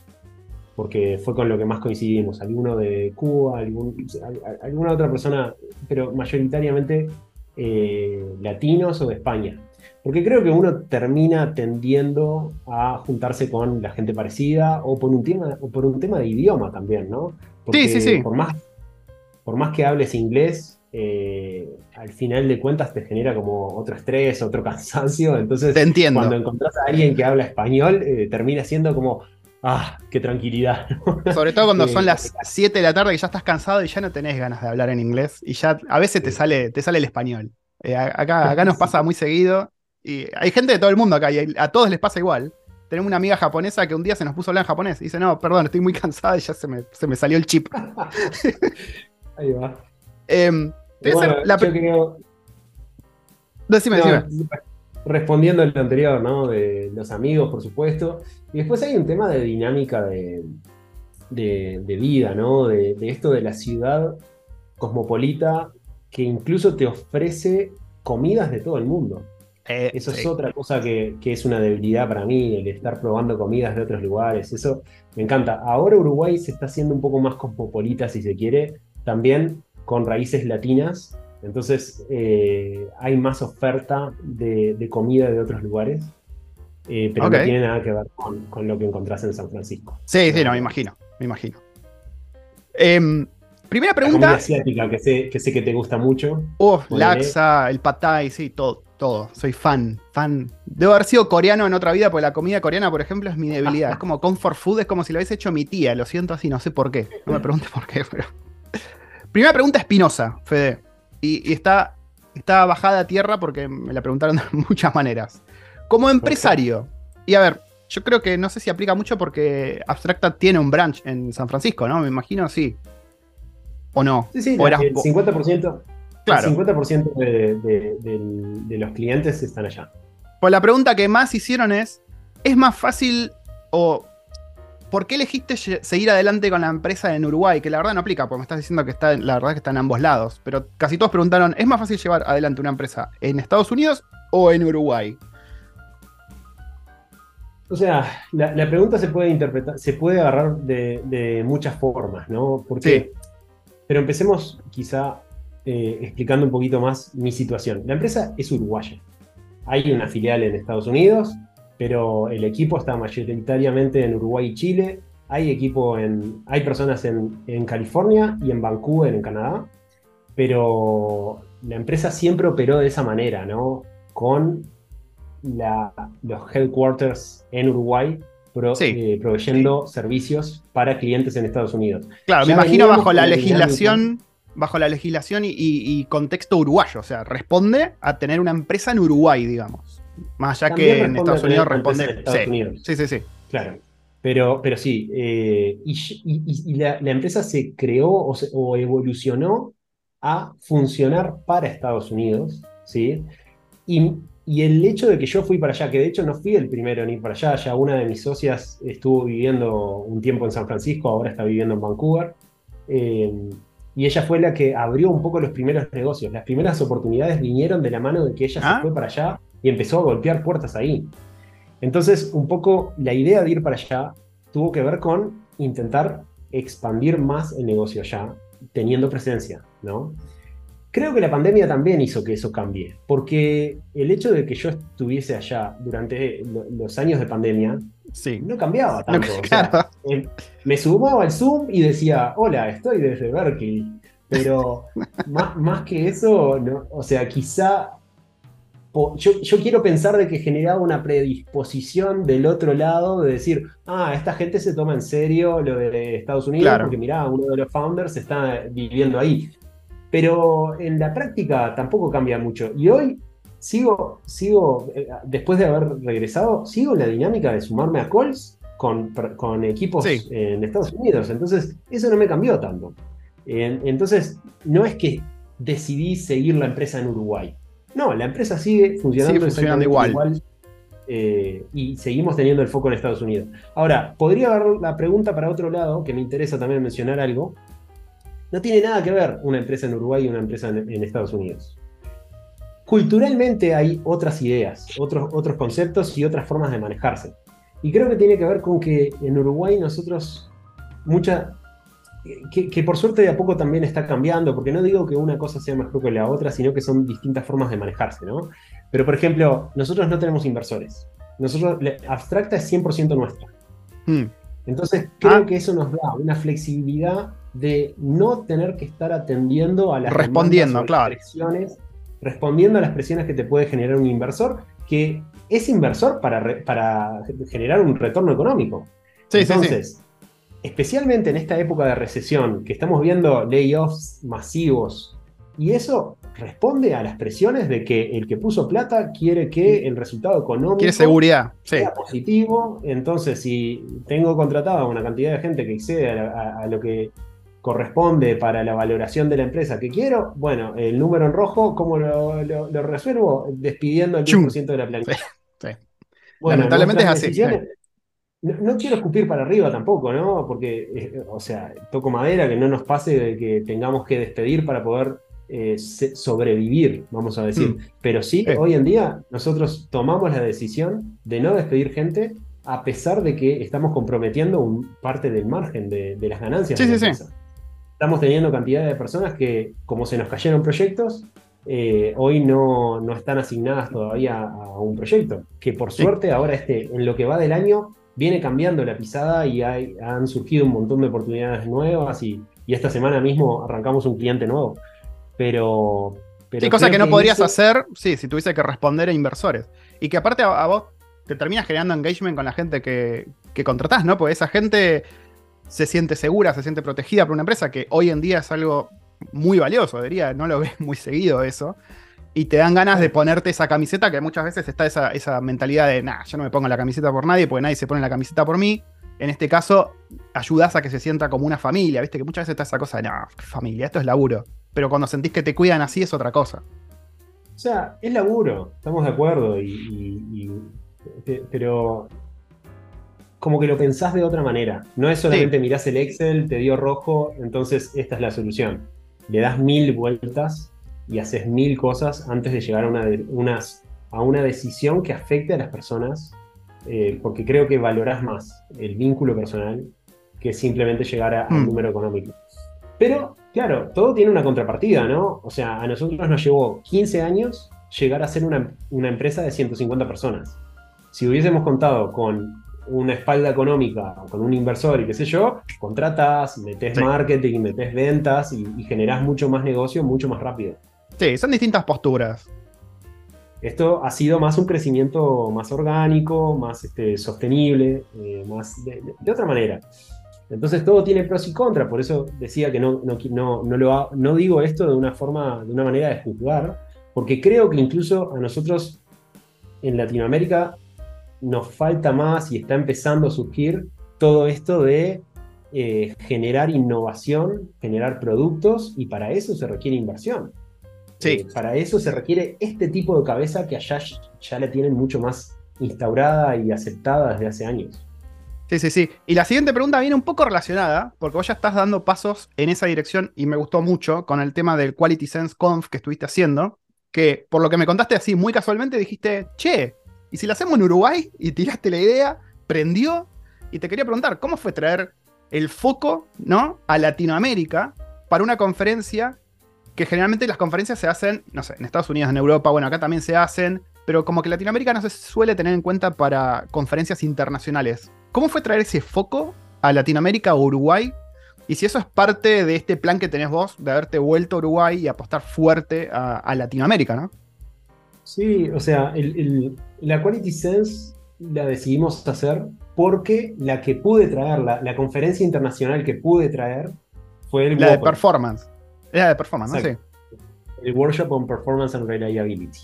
porque fue con lo que más coincidimos. Alguno de Cuba, algún, alguna otra persona, pero mayoritariamente eh, latinos o de España. Porque creo que uno termina tendiendo a juntarse con la gente parecida o por un tema, o por un tema de idioma también, ¿no? Porque sí, sí. Por más, por más que hables inglés, eh, al final de cuentas te genera como otro estrés, otro <laughs> cansancio. Entonces, Te entiendo. cuando encontrás a alguien que habla español, eh, termina siendo como, ah, qué tranquilidad. <laughs> ¿no? Sobre todo cuando Eh, son las 7 de la tarde y ya estás cansado y ya no tenés ganas de hablar en inglés. Y ya a veces te Sí. sale, te sale el español. Eh, acá, <laughs> acá nos pasa muy seguido. Y hay gente de todo el mundo acá y a todos les pasa igual. Tenemos una amiga japonesa que un día se nos puso a hablar en japonés. Y dice, no, perdón, estoy muy <laughs> cansada y ya se me, se me salió el chip. <laughs> Ahí va. A Bueno, la yo Decime, No, decime. respondiendo a lo anterior, ¿no? De los amigos, por supuesto. Y después hay un tema de dinámica de, de- de vida, ¿no? De, de esto de la ciudad cosmopolita que incluso te ofrece comidas de todo el mundo. Eh, Eso sí. es otra cosa que, que es una debilidad para mí, el estar probando comidas de otros lugares. Eso me encanta. Ahora Uruguay se está haciendo un poco más cosmopolita, si se quiere, también con raíces latinas. Entonces eh, hay más oferta de, de comida de otros lugares, eh, pero no tiene nada que ver con, con lo que encontrás en San Francisco. Sí, sí, no, me imagino. Me imagino. Em, primera La comida pregunta. asiática, que sé, que sé que te gusta mucho. Ponele. Laxa, el pad thai, sí, todo, todo. Soy fan, fan. Debo haber sido coreano en otra vida, porque la comida coreana, por ejemplo, es mi debilidad. Es como comfort food, es como si lo hubiese hecho mi tía. Lo siento así, no sé por qué. No me preguntes por qué, pero. Primera pregunta espinosa, Fede. Y, y está, está bajada a tierra porque me la preguntaron de <laughs> muchas maneras. Como empresario, y a ver, yo creo que no sé si aplica mucho porque Abstracta tiene un branch en San Francisco, ¿no? Me imagino, sí. ¿O no? Sí, sí, O la- eras el vo- 50%, Claro. el 50% de, de- del- de los clientes están allá. Pues la pregunta que más hicieron es: ¿es más fácil o por qué elegiste seguir adelante con la empresa en Uruguay? Que la verdad no aplica, porque me estás diciendo que está, la verdad que está en ambos lados. Pero casi todos preguntaron: ¿es más fácil llevar adelante una empresa en Estados Unidos o en Uruguay? O sea, la, la pregunta se puede interpretar, se puede agarrar de, de muchas formas, ¿no? Porque, Pero empecemos quizá eh, explicando un poquito más mi situación. La empresa es uruguaya. Hay una filial en Estados Unidos, pero el equipo está mayoritariamente en Uruguay y Chile. Hay equipo en. Hay personas en, en California y en Vancouver, en Canadá. Pero la empresa siempre operó de esa manera, ¿no? Con la- los headquarters en Uruguay pro- Sí. eh, proveyendo servicios para clientes en Estados Unidos. Claro, me imagino bajo la legislación. Bajo la legislación y, contexto uruguayo. O sea, responde a tener una empresa en Uruguay, digamos. Más allá También que en Estados Unidos responde. Estados sí. Unidos. sí, sí, sí. Claro. Pero, pero sí, eh, y, y- y- y la, la empresa se creó o, se- o evolucionó a funcionar para Estados Unidos, ¿sí? Y, y el hecho de que yo fui para allá, que de hecho no fui el primero en ir para allá, ya una de mis socias estuvo viviendo un tiempo en San Francisco, ahora está viviendo en Vancouver, eh, y ella fue la que abrió un poco los primeros negocios. Las primeras oportunidades vinieron de la mano de que ella Ah. se fue para allá y empezó a golpear puertas ahí. Entonces, un poco la idea de ir para allá tuvo que ver con intentar expandir más el negocio allá, teniendo presencia, ¿no? Creo que la pandemia también hizo que eso cambie, porque el hecho de que yo estuviese allá durante lo- los años de pandemia Sí. no cambiaba No, tanto. o sea, claro. eh, me sumaba al Zoom y decía, hola, estoy desde Berkeley. Pero <laughs> más, más que eso, no, o sea, quizá yo, yo quiero pensar de que generaba una predisposición del otro lado de decir, ah, esta gente se toma en serio lo de Estados Unidos, Claro. porque mirá, uno de los founders está viviendo ahí. Pero en la práctica tampoco cambia mucho. Y hoy sigo, sigo eh, después de haber regresado, sigo la dinámica de sumarme a calls con, equipos Sí. en Estados Unidos. Entonces, eso no me cambió tanto. En- entonces, no es que decidí seguir la empresa en Uruguay. No, la empresa sigue funcionando, Sigue funcionando exactamente igual. eh, y seguimos teniendo el foco en Estados Unidos. Ahora, podría haber la pregunta para otro lado, que me interesa también mencionar algo. No tiene nada que ver una empresa en Uruguay y una empresa en, en Estados Unidos. Culturalmente hay otras ideas, otros, otros conceptos y otras formas de manejarse. Y creo que tiene que ver con que en Uruguay nosotros, mucha, que, que por suerte de a poco también está cambiando, porque no digo que una cosa sea mejor que la otra, sino que son distintas formas de manejarse, ¿no? Pero por ejemplo, nosotros no tenemos inversores. Nosotros, la- Abstracta es 100% nuestra. Mm. Entonces, creo Ah. que eso nos da una flexibilidad de no tener que estar atendiendo a las Respondiendo, claro. presiones, respondiendo a las presiones que te puede generar un inversor, que es inversor para, re- para generar un retorno económico. Sí, sí, sí. Entonces, especialmente en esta época de recesión, que estamos viendo layoffs masivos, y eso responde a las presiones de que el que puso plata quiere que el resultado económico Quiere seguridad. Sí. sea positivo. Entonces, si tengo contratada una cantidad de gente que excede a, a- a lo que corresponde para la valoración de la empresa que quiero, bueno, el número en rojo, ¿cómo lo, lo- lo resuelvo? Despidiendo Chum. 10% de la plantilla. Sí, sí. Bueno, Lamentablemente es así, No, no quiero escupir para arriba tampoco, ¿no? Porque, eh, o sea, toco madera, que no nos pase de que tengamos que despedir para poder eh, sobrevivir, vamos a decir. Mm. Pero sí, hoy en día nosotros tomamos la decisión de no despedir gente a pesar de que estamos comprometiendo un, parte del margen de, de las ganancias. Sí, de la sí, sí. Estamos teniendo cantidad de personas que, como se nos cayeron proyectos, eh, hoy no, no están asignadas todavía a un proyecto. Que por Sí. suerte ahora este, en lo que va del año viene cambiando la pisada y hay- han surgido un montón de oportunidades nuevas y, y esta semana mismo arrancamos un cliente nuevo. Pero... pero Sí, cosa que no podrías eso- hacer, sí, si tuviese que responder a inversores. Y que aparte a, a vos te terminas generando engagement con la gente que, que contratás, ¿no? Porque esa gente se siente segura, se siente protegida por una empresa, que hoy en día es algo muy valioso, diría, no lo <laughs> ves muy seguido eso. Y te dan ganas de ponerte esa camiseta, que muchas veces está esa, esa mentalidad de, nah, yo no me pongo la camiseta por nadie, porque nadie se pone la camiseta por mí. En este caso, ayudas a que se sienta como una familia, ¿viste? Que muchas veces está esa cosa de, no, familia, esto es laburo. Pero cuando sentís que te cuidan así es otra cosa. O sea, es laburo, estamos de acuerdo, y, y- y- pe- pero como que lo pensás de otra manera. No es solamente mirás el Excel, te dio rojo, entonces esta es la solución. Le das mil vueltas y haces mil cosas antes de llegar a una, de- unas- a una decisión que afecte a las personas, eh, porque creo que valorás más el vínculo personal que simplemente llegar a- al Mm. número económico. Pero, claro, todo tiene una contrapartida, ¿no? O sea, a nosotros nos llevó 15 años llegar a ser una, una empresa de 150 personas. Si hubiésemos contado con una espalda económica, con un inversor y qué sé yo, contratas, metes Sí. marketing, metes ventas y, y generás mucho más negocio mucho más rápido. Sí, son distintas posturas. Esto ha sido más un crecimiento más orgánico, más este, sostenible, eh, más de, otra manera. Entonces todo tiene pros y contras, por eso decía que no, no, no, no lo ha- no digo esto de una forma, de una manera de juzgar, porque creo que incluso a nosotros en Latinoamérica nos falta más y está empezando a surgir todo esto de eh, generar innovación, generar productos, y para eso se requiere inversión. Sí. Eh, para eso se requiere este tipo de cabeza que allá ya la tienen mucho más instaurada y aceptada desde hace años. Sí, sí, sí. Y la siguiente pregunta viene un poco relacionada, porque vos ya estás dando pasos en esa dirección y me gustó mucho con el tema del Quality Sense Conf que estuviste haciendo, que por lo que me contaste así muy casualmente dijiste, che, ¿y si lo hacemos en Uruguay? Y tiraste la idea, prendió, y te quería preguntar, ¿cómo fue traer el foco, ¿no? A Latinoamérica para una conferencia que generalmente las conferencias se hacen, no sé, en Estados Unidos, en Europa, bueno, acá también se hacen, pero como que Latinoamérica no se suele tener en cuenta para conferencias internacionales. ¿Cómo fue traer ese foco a Latinoamérica o Uruguay? Y si eso es parte de este plan que tenés vos de haberte vuelto a Uruguay y apostar fuerte a Latinoamérica, ¿no? Sí, o sea, el- el- la Quality Sense la decidimos hacer porque la que pude traer, la, la conferencia internacional que pude traer fue el La de performance. Era de performance, ¿no? Sí. El Workshop on Performance and Reliability.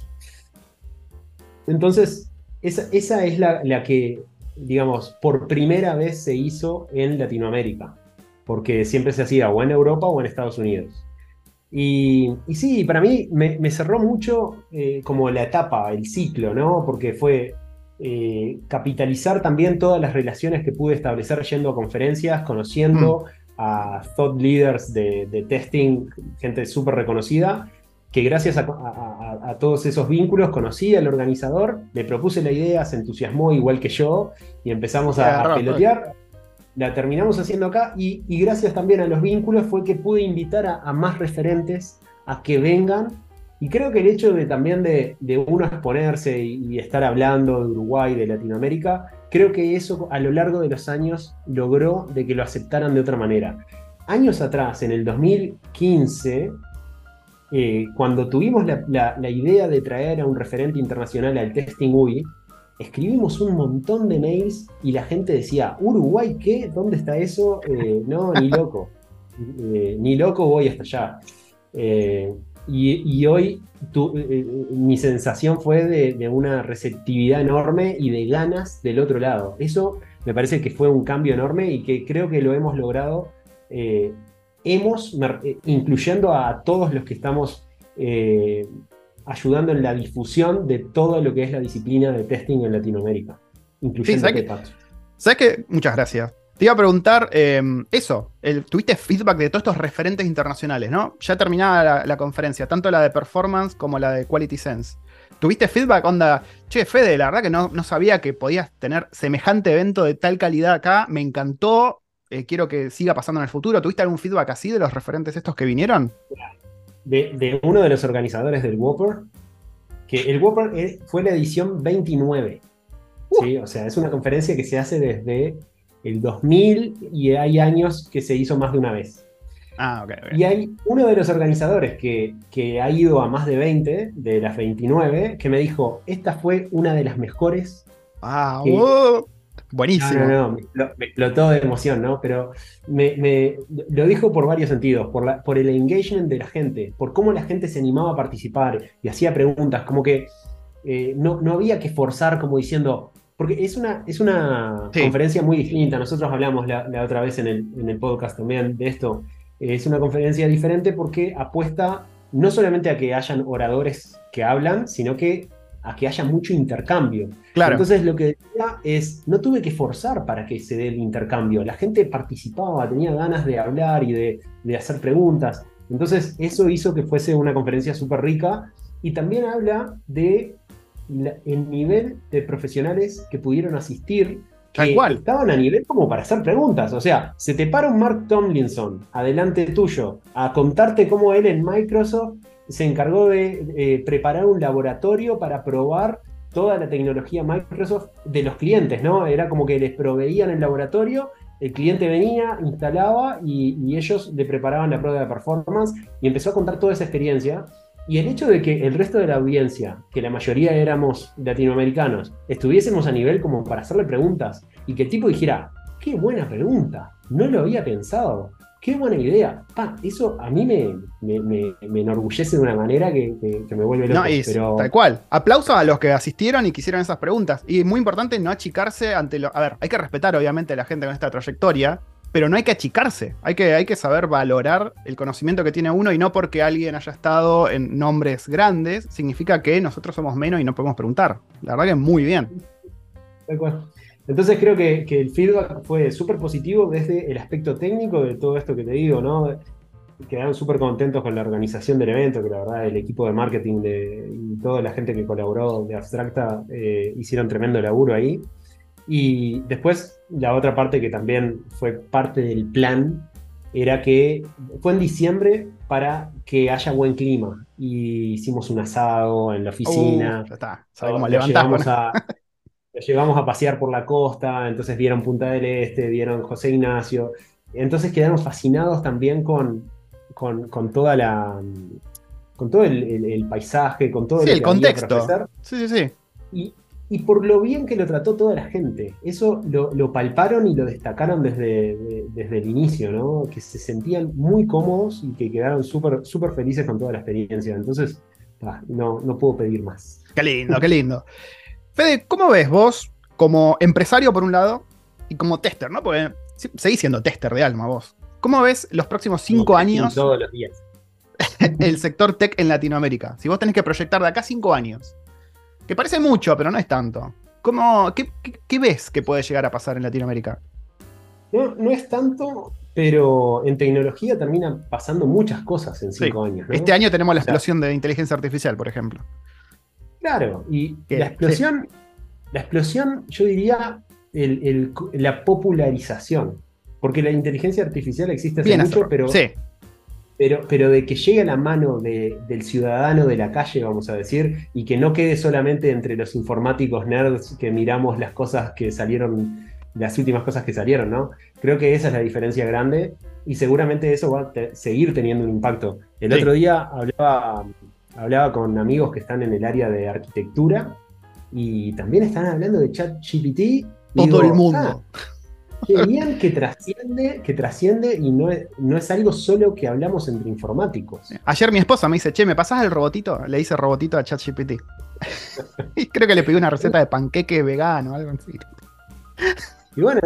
Entonces, esa, esa es la, la que, digamos, por primera vez se hizo en Latinoamérica, porque siempre se hacía o en Europa o en Estados Unidos. Y, sí, para mí me, cerró mucho eh, como la etapa, el ciclo, ¿no? Porque fue eh, capitalizar también todas las relaciones que pude establecer yendo a conferencias, conociendo mm. a thought leaders de, testing, gente súper reconocida, que gracias a, todos esos vínculos conocí al organizador, le propuse la idea, se entusiasmó igual que yo y empezamos a, pelotear la terminamos haciendo acá y, gracias también a los vínculos fue que pude invitar a, más referentes a que vengan y creo que el hecho de también de, uno exponerse y, estar hablando de Uruguay, de Latinoamérica, creo que eso a lo largo de los años logró de que lo aceptaran de otra manera. Años atrás, en el 2015, eh, cuando tuvimos la, la, idea de traer a un referente internacional al Testing UI, escribimos un montón de mails y la gente decía, Uruguay, ¿qué? ¿Dónde está eso? Eh, no, ni loco. Eh, ni loco voy hasta allá. Eh, y, hoy mi sensación fue de, una receptividad enorme y de ganas del otro lado. Eso me parece que fue un cambio enorme y que creo que lo hemos logrado, hemos, incluyendo a todos los que estamos ayudando en la difusión de todo lo que es la disciplina de testing en Latinoamérica, incluyendo sí, ¿sabes qué? Muchas gracias. Te iba a preguntar em, eso, tuviste feedback de todos estos referentes internacionales, ¿no? Ya terminaba la, conferencia, tanto la de performance como la de quality sense. ¿Tuviste feedback? Onda, che, Fede, la verdad que no, no sabía que podías tener semejante evento de tal calidad acá, me encantó, eh, quiero que siga pasando en el futuro. ¿Tuviste algún feedback así de los referentes estos que vinieron? De, uno de los organizadores del Whopper, que el Whopper fue la edición 29. ¿sí? O sea, es una conferencia que se hace desde el 2000 y hay años que se hizo más de una vez. Ah, Y hay uno de los organizadores que, que, ha ido a más de 20 de las 29 que me dijo, esta fue una de las mejores ah, uh. Buenísimo. No, no, no, me, explotó de emoción, ¿no? Pero me, lo dijo por varios sentidos, por, la, por el engagement de la gente, por cómo la gente se animaba a participar y hacía preguntas, como que eh, no, no había que forzar como diciendo, porque es una, es una conferencia muy distinta, nosotros hablamos la, otra vez en el, en el, podcast también de esto, es una conferencia diferente porque apuesta no solamente a que hayan oradores que hablan, sino que a que haya mucho intercambio. Claro. Entonces lo que decía es, no tuve que forzar para que se dé el intercambio. La gente participaba, tenía ganas de hablar y de, hacer preguntas. Entonces eso hizo que fuese una conferencia súper rica y también habla de el nivel de profesionales que pudieron asistir. Que estaban a nivel como para hacer preguntas. O sea, se te para un Mark Tomlinson adelante tuyo a contarte cómo él en Microsoft se encargó de eh, preparar un laboratorio para probar toda la tecnología Microsoft de los clientes, ¿no? Era como que les proveían el laboratorio, el cliente venía, instalaba y, ellos le preparaban la prueba de performance y empezó a contar toda esa experiencia. Y el hecho de que el resto de la audiencia, que la mayoría éramos latinoamericanos, estuviésemos a nivel como para hacerle preguntas y que el tipo dijera, qué buena pregunta, no lo había pensado. Qué buena idea. eso a mí me, me, enorgullece de una manera que, me vuelve loco. No, tal cual. Aplauso a los que asistieron y quisieron esas preguntas. Y es muy importante no achicarse ante lo. A ver, hay que respetar, obviamente, a la gente con esta trayectoria, pero no hay que achicarse. Hay que, hay que saber valorar el conocimiento que tiene uno y no porque alguien haya estado en nombres grandes, significa que nosotros somos menos y no podemos preguntar. La verdad que es muy bien. Tal cual. Entonces creo que, el feedback fue súper positivo desde el aspecto técnico de todo esto que te digo, ¿no? Quedaron súper contentos con la organización del evento, que la verdad el equipo de marketing de, y toda la gente que colaboró de Abstracta eh, hicieron tremendo laburo ahí. Y después la otra parte que también fue parte del plan era que fue en diciembre para que haya buen clima. Y hicimos un asado en la oficina. ya está, sabemos levantar. A, <laughs> Los llevamos a pasear por la costa, entonces vieron Punta del Este, vieron José Ignacio. Entonces quedaron fascinados también con, con, toda la. con todo el, paisaje, con todo el contexto. Sí, sí, sí. Y, por lo bien que lo trató toda la gente. Eso lo, palparon y lo destacaron desde, desde el inicio, ¿no? Que se sentían muy cómodos y que quedaron súper súper felices con toda la experiencia. Entonces, no, no puedo pedir más. Qué lindo, qué lindo. <laughs> Fede, ¿cómo ves vos como empresario por un lado y como tester, ¿no? Porque seguís siendo tester de alma vos. ¿Cómo ves los próximos cinco años? Todos los días. <laughs> el sector tech en Latinoamérica? Si vos tenés que proyectar de acá cinco años, que parece mucho, pero no es tanto. ¿Cómo, qué, ves que puede llegar a pasar en Latinoamérica? No, no es tanto, pero en tecnología terminan pasando muchas cosas en cinco años. Este año tenemos la explosión de inteligencia artificial, por ejemplo. Claro, y la explosión, la explosión, yo diría, la popularización. Porque la inteligencia artificial existe hace mucho, pero, pero, pero de que llegue a la mano del ciudadano de la calle, vamos a decir, y que no quede solamente entre los informáticos nerds que miramos las cosas que salieron, las últimas cosas que salieron, ¿no? Creo que esa es la diferencia grande y seguramente eso va a seguir teniendo un impacto. El otro día hablaba, hablaba con amigos que están en el área de arquitectura y también están hablando de ChatGPT. Todo el mundo. Ah, Qué bien que trasciende, que trasciende y no es, no es algo solo que hablamos entre informáticos. Ayer mi esposa me dice, che, ¿me pasás el robotito? Le hice robotito a ChatGPT. <laughs> y creo que le pedí una receta de panqueque vegano, algo así. Y bueno,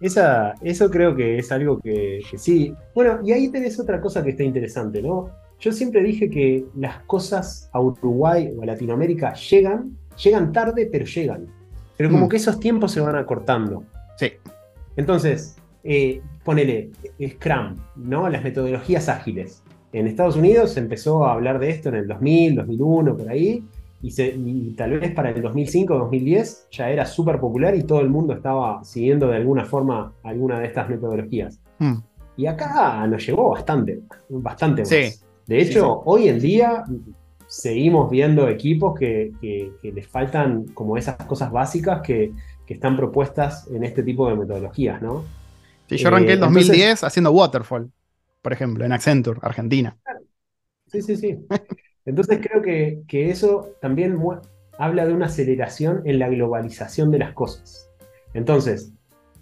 esa, eso creo que es algo que, sí. Bueno, y ahí tenés otra cosa que está interesante, ¿no? Yo siempre dije que las cosas a Uruguay o a Latinoamérica llegan, llegan tarde, pero llegan. Pero como mm. que esos tiempos se van acortando. Sí. Entonces, eh, ponele Scrum, ¿no? Las metodologías ágiles. En Estados Unidos se empezó a hablar de esto en el 2000, 2001, por ahí, y, tal vez para el 2005, 2010 ya era súper popular y todo el mundo estaba siguiendo de alguna forma alguna de estas metodologías. Hmm. Y acá nos llevó bastante, bastante más. De hecho, hoy en día seguimos viendo equipos que, que les faltan como esas cosas básicas que, que están propuestas en este tipo de metodologías, ¿no? Sí, yo arranqué en 2010 eh, haciendo Waterfall, por ejemplo, en Accenture, Argentina. Sí, sí, sí. Entonces creo que, eso también habla de una aceleración en la globalización de las cosas. Entonces,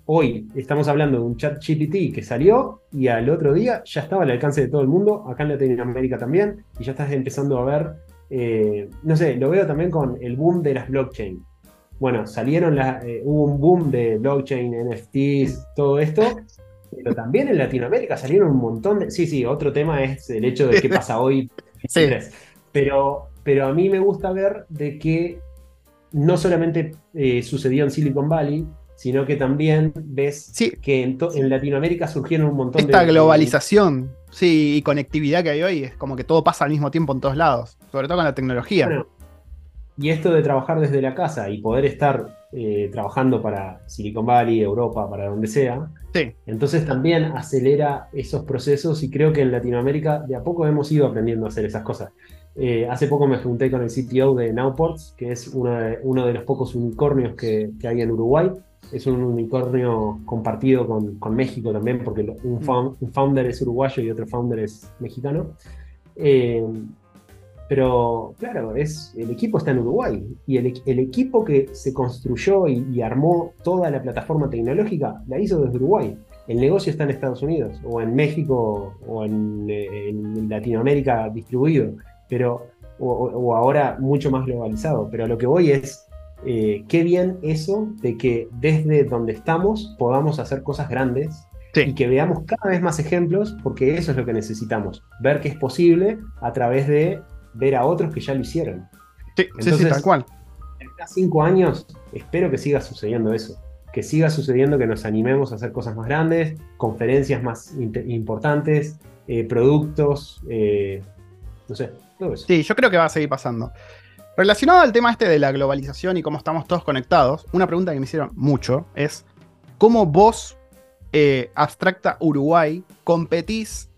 hoy estamos hablando de un chat GPT que salió y al otro día ya estaba al alcance de todo el mundo, acá en Latinoamérica también, y ya estás empezando a ver, eh, no sé, lo veo también con el boom de las blockchain bueno, salieron, eh, hubo un boom de blockchain, NFTs, todo esto, pero también en Latinoamérica salieron un montón de... Sí, sí, otro tema es el hecho de qué <laughs> pasa hoy. Sí. Pero, pero a mí me gusta ver de que no solamente eh, sucedió en Silicon Valley, sino que también ves que en, Latinoamérica surgieron un montón de... Esta globalización, sí, y conectividad que hay hoy, es como que todo pasa al mismo tiempo en todos lados, sobre todo con la tecnología. Y esto de trabajar desde la casa y poder estar eh, trabajando para Silicon Valley, Europa, para donde sea, entonces también acelera esos procesos y creo que en Latinoamérica de a poco hemos ido aprendiendo a hacer esas cosas. Eh, hace poco me junté con el CTO de Nowports, que es uno de, uno de los pocos unicornios que, hay en Uruguay. Es un unicornio compartido con, México también, porque mm. un, founder es uruguayo y otro founder es mexicano. Eh, pero claro, es, el equipo está en Uruguay y el, equipo que se construyó y, armó toda la plataforma tecnológica la hizo desde Uruguay. El negocio está en Estados Unidos o en México o en, Latinoamérica distribuido, pero o, ahora mucho más globalizado. Pero lo que voy es, eh, qué bien eso de que desde donde estamos podamos hacer cosas grandes y que veamos cada vez más ejemplos, porque eso es lo que necesitamos, ver que es posible a través de ver a otros que ya lo hicieron. Sí, sí, sí, tal cual. En cinco años espero que siga sucediendo eso. Que siga sucediendo que nos animemos a hacer cosas más grandes, conferencias más importantes, eh, productos, eh, no sé, todo eso. Sí, yo creo que va a seguir pasando. Relacionado al tema este de la globalización y cómo estamos todos conectados, una pregunta que me hicieron mucho es, ¿cómo vos, eh, Abstracta Uruguay, competís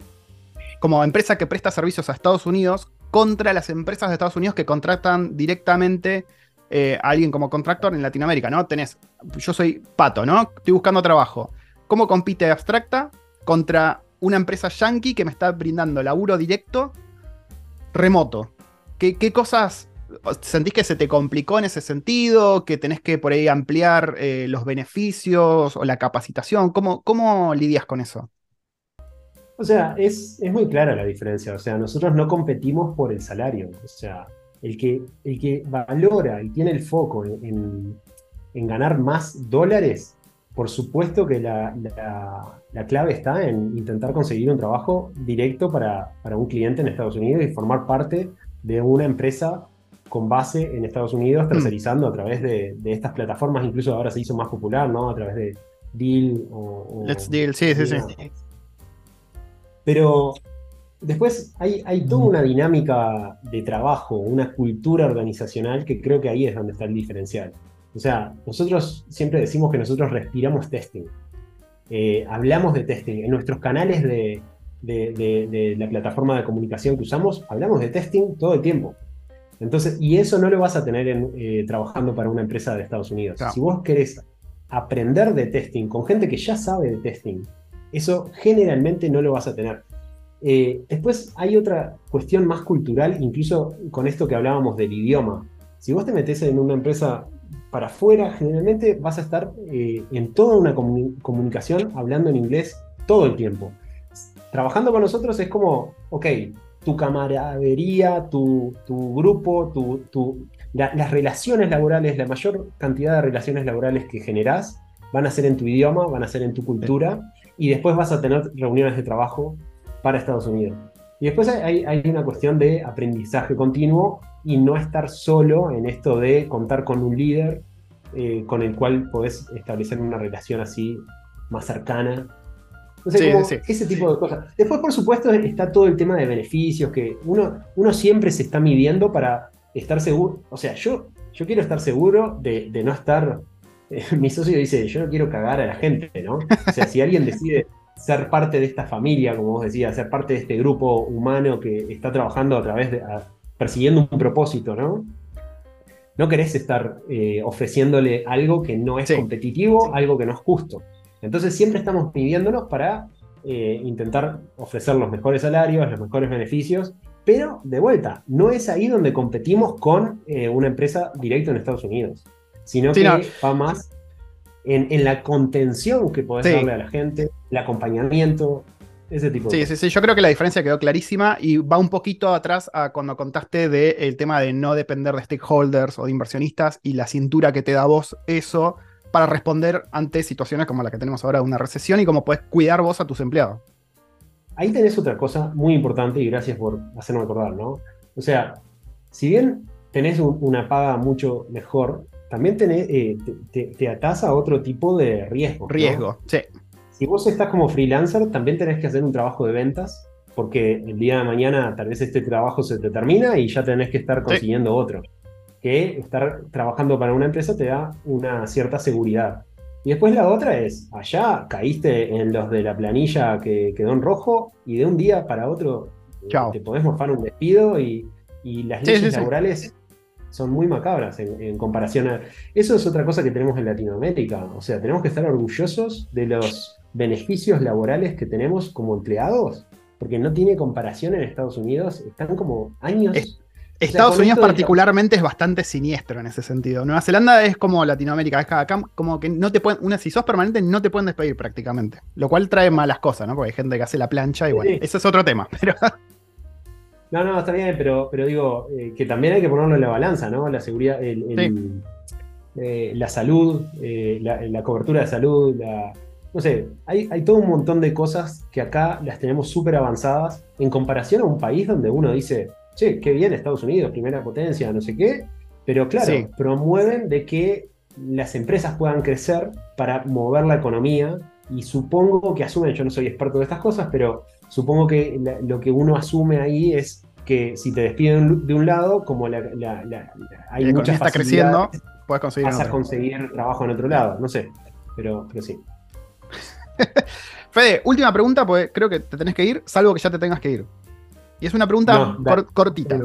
como empresa que presta servicios a Estados Unidos contra las empresas de Estados Unidos que contratan directamente eh, a alguien como contractor en Latinoamérica, ¿no? Tenés, yo soy pato, ¿no? Estoy buscando trabajo. ¿Cómo compite Abstracta contra una empresa yankee que me está brindando laburo directo remoto? ¿Qué, cosas sentís que se te complicó en ese sentido? ¿Que tenés que por ahí ampliar eh, los beneficios o la capacitación? ¿Cómo, ¿Cómo lidias con eso? O sea, es, muy clara la diferencia. O sea, nosotros no competimos por el salario. O sea, el que, el que valora y tiene el foco en, ganar más dólares por supuesto que la, clave está en intentar conseguir un trabajo directo para, un cliente en Estados Unidos y formar parte de una empresa con base en Estados Unidos, mm. tercerizando a través de, estas plataformas, incluso ahora se hizo más popular, ¿no? A través de Deal o... Let's Deal, sí, sí, sí. Pero después hay, hay toda una dinámica de trabajo, una cultura organizacional que creo que ahí es donde está el diferencial. O sea, nosotros siempre decimos que nosotros respiramos testing. Eh, hablamos de testing. En nuestros canales de, la plataforma de comunicación que usamos, hablamos de testing todo el tiempo. Entonces, y eso no lo vas a tener eh, trabajando para una empresa de Estados Unidos. Si vos querés aprender de testing con gente que ya sabe de testing, eso generalmente no lo vas a tener. Eh, después hay otra cuestión más cultural, incluso con esto que hablábamos del idioma. Si vos te metes en una empresa para afuera, generalmente vas a estar eh, en toda una comunicación hablando en inglés todo el tiempo. Trabajando con nosotros es como, ok, tu camaradería, tu, grupo, tu, las relaciones laborales, la mayor cantidad de relaciones laborales que generás van a ser en tu idioma, van a ser en tu cultura, y después vas a tener reuniones de trabajo para Estados Unidos. Y después hay, hay una cuestión de aprendizaje continuo y no estar solo en esto de contar con un líder eh, con el cual podés establecer una relación así más cercana. Ese tipo de cosas. Después, por supuesto, está todo el tema de beneficios que uno, uno siempre se está midiendo para estar seguro. O sea, yo, yo quiero estar seguro de, no estar. <laughs> mi socio dice: Yo no quiero cagar a la gente, ¿no? O sea, si alguien decide ser parte de esta familia, como vos decías, ser parte de este grupo humano que está trabajando a través de, persiguiendo un propósito, ¿no? No querés estar eh, ofreciéndole algo que no es competitivo, algo que no es justo. Entonces siempre estamos pidiéndonos para eh, intentar ofrecer los mejores salarios, los mejores beneficios, pero de vuelta, no es ahí donde competimos con eh, una empresa directa en Estados Unidos, sino que va más en, la contención que podés darle a la gente, el acompañamiento, ese tipo sí, Sí, sí, yo creo que la diferencia quedó clarísima y va un poquito atrás a cuando contaste del tema de no depender de stakeholders o de inversionistas y la cintura que te da vos eso para responder ante situaciones como la que tenemos ahora de una recesión y cómo puedes cuidar vos a tus empleados. Ahí tenés otra cosa muy importante y gracias por hacerme acordar, ¿no? O sea, si bien tenés una paga mucho mejor, también tenés, eh, te, te, atás a otro tipo de riesgo. Riesgo, sí si vos estás como freelancer, también tenés que hacer un trabajo de ventas, porque el día de mañana tal vez este trabajo se te termina y ya tenés que estar consiguiendo otro. Que estar trabajando para una empresa te da una cierta seguridad. Y después la otra es, allá caíste en los de la planilla que quedó en rojo y de un día para otro eh, te podés morfar un despido y, las leyes laborales son muy macabras en, en, comparación a... Eso es otra cosa que tenemos en Latinoamérica. O sea, tenemos que estar orgullosos de los beneficios laborales que tenemos como empleados, porque no tiene comparación en Estados Unidos, están como años. Estados Unidos particularmente es bastante siniestro en ese sentido. Nueva Zelanda es como Latinoamérica, es acá como que no te pueden, una, si sos permanente no te pueden despedir prácticamente, lo cual trae malas cosas, ¿no? Porque hay gente que hace la plancha y bueno, eso es otro tema, <laughs> pero... No, no, está bien, pero, pero digo, eh, que también hay que ponerlo en la balanza, ¿no? La seguridad, el, eh, la salud, eh, la, cobertura de salud, la, no sé, hay, todo un montón de cosas que acá las tenemos súper avanzadas en comparación a un país donde uno dice, che, qué bien Estados Unidos, primera potencia, no sé qué, pero claro, promueven de que las empresas puedan crecer para mover la economía y supongo que asumen, yo no soy experto de estas cosas, pero supongo que lo que uno asume ahí es que si te despiden de un lado, como la, hay mucha está creciendo, puedes conseguir, vas a conseguir trabajo en otro lado, no sé, pero, pero sí. <laughs> Fede, última pregunta, porque creo que te tenés que ir, salvo que ya te tengas que ir. Y es una pregunta cortita.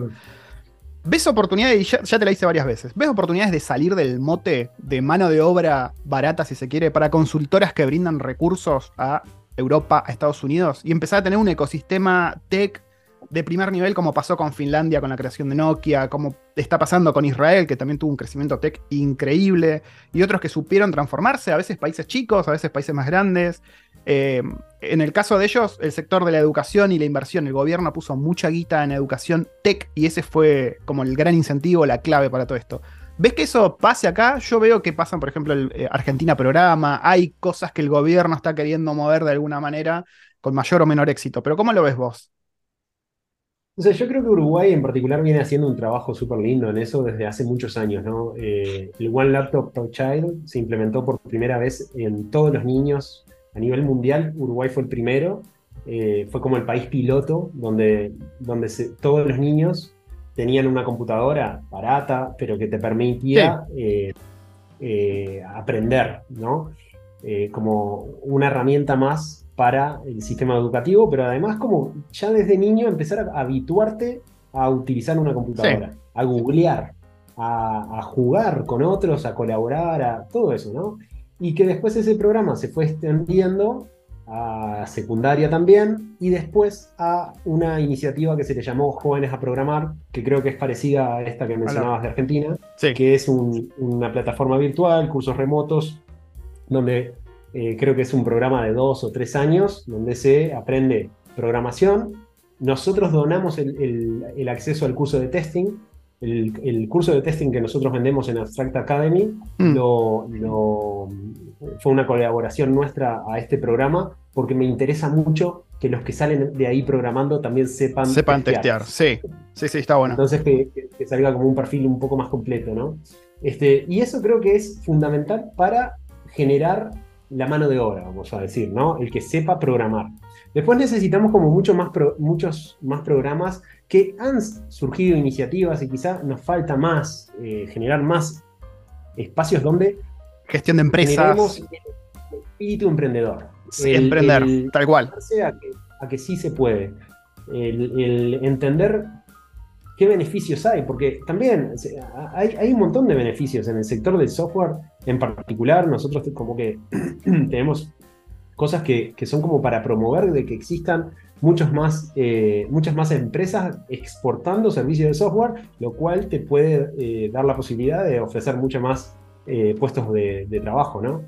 ¿Ves oportunidades, y ya, te la hice varias veces, ¿ves oportunidades de salir del mote de mano de obra barata, si se quiere, para consultoras que brindan recursos a Europa, a Estados Unidos, y empezar a tener un ecosistema tech de primer nivel como pasó con Finlandia con la creación de Nokia, como está pasando con Israel, que también tuvo un crecimiento tech increíble, y otros que supieron transformarse, a veces países chicos, a veces países más grandes. Eh, en el caso de ellos, el sector de la educación y la inversión, el gobierno puso mucha guita en educación tech y ese fue como el gran incentivo, la clave para todo esto. ¿Ves que eso pase acá? Yo veo que pasan, por ejemplo, el eh, Argentina Programa, hay cosas que el gobierno está queriendo mover de alguna manera con mayor o menor éxito, pero ¿cómo lo ves vos? O sea, yo creo que Uruguay en particular viene haciendo un trabajo súper lindo en eso desde hace muchos años, ¿no? Eh, el One Laptop Per Child se implementó por primera vez en todos los niños a nivel mundial. Uruguay fue el primero, eh, fue como el país piloto donde, donde todos los niños tenían una computadora barata, pero que te permitía eh, eh, aprender, ¿no? Como una herramienta más para el sistema educativo, pero además como ya desde niño empezar a habituarte a utilizar una computadora, a googlear, a, a, jugar con otros, a colaborar, a todo eso, ¿no? Y que después ese programa se fue extendiendo a secundaria también, y después a una iniciativa que se le llamó Jóvenes a Programar, que creo que es parecida a esta que mencionabas de Argentina, que es una plataforma virtual, cursos remotos, donde eh, creo que es un programa de dos o tres años, donde se aprende programación. Nosotros donamos el, acceso al curso de testing. El, curso de testing que nosotros vendemos en Abstract Academy mm. lo, fue una colaboración nuestra a este programa porque me interesa mucho que los que salen de ahí programando también sepan, sepan testear. Sí, sí, sí, está bueno. Entonces que, salga como un perfil un poco más completo, ¿no? Este, y eso creo que es fundamental para generar la mano de obra, vamos a decir, ¿no? El que sepa programar. Después necesitamos como mucho más muchos más programas que han surgido iniciativas y quizá nos falta más, eh, generar más espacios donde Gestión de empresas. espíritu emprendedor. emprender, tal cual. A que, sí se puede. El, entender qué beneficios hay, porque también hay, un montón de beneficios en el sector del software en particular. Nosotros como que <clears throat> tenemos cosas que, son como para promover de que existan muchos más, eh, muchas más empresas exportando servicios de software, lo cual te puede eh, dar la posibilidad de ofrecer mucho más eh, puestos de, trabajo, ¿no?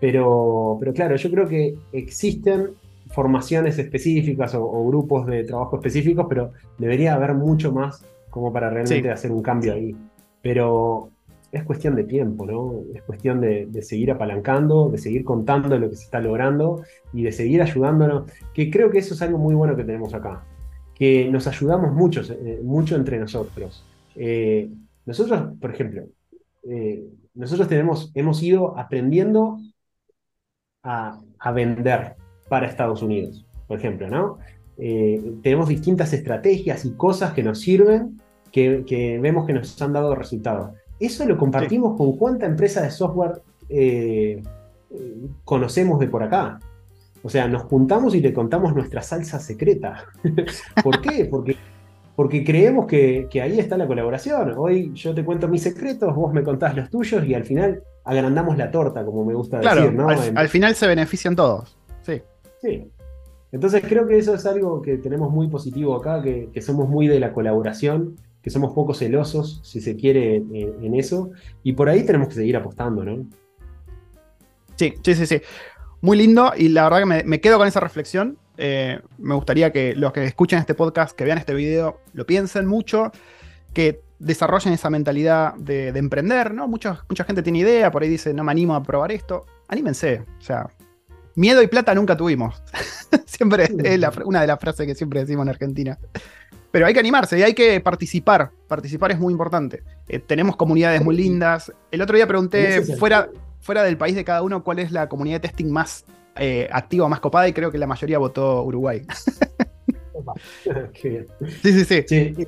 Pero, pero claro, yo creo que existen formaciones específicas o, grupos de trabajo específicos, pero debería haber mucho más como para realmente hacer un cambio ahí. Pero es cuestión de tiempo, ¿no? Es cuestión de, seguir apalancando, de seguir contando lo que se está logrando y de seguir ayudándonos, que creo que eso es algo muy bueno que tenemos acá, que nos ayudamos mucho, eh, mucho entre nosotros. Eh, nosotros, por ejemplo, nosotros tenemos, hemos ido aprendiendo a, vender para Estados Unidos, por ejemplo, ¿no? Eh, tenemos distintas estrategias y cosas que nos sirven, que, vemos que nos han dado resultados. Eso lo compartimos con cuánta empresa de software eh, conocemos de por acá. O sea, nos juntamos y le contamos nuestra salsa secreta. <laughs> ¿Por qué? Porque porque creemos que, ahí está la colaboración. Hoy yo te cuento mis secretos, vos me contás los tuyos y al final agrandamos la torta, como me gusta decir, ¿no? Al, final se benefician todos. Sí. Sí. Entonces creo que eso es algo que tenemos muy positivo acá, que, somos muy de la colaboración, que somos poco celosos, si se quiere, en, eso. Y por ahí tenemos que seguir apostando, ¿no? Sí, sí, sí, sí. Muy lindo y la verdad que me quedo con esa reflexión. Eh, me gustaría que los que escuchen este podcast, que vean este video, lo piensen mucho, que desarrollen esa mentalidad de, emprender, ¿no? Mucha, mucha gente tiene idea, por ahí dice, no me animo a probar esto. Anímense, o sea, miedo y plata nunca tuvimos. <laughs> siempre es una de las frases que siempre decimos en Argentina. Pero hay que animarse y hay que participar. Participar es muy importante. Eh, tenemos comunidades muy lindas. El otro día pregunté, fuera, fuera del país de cada uno, cuál es la comunidad de testing más eh, activa, más copada, y creo que la mayoría votó Uruguay. <laughs> Qué Sí, sí, sí,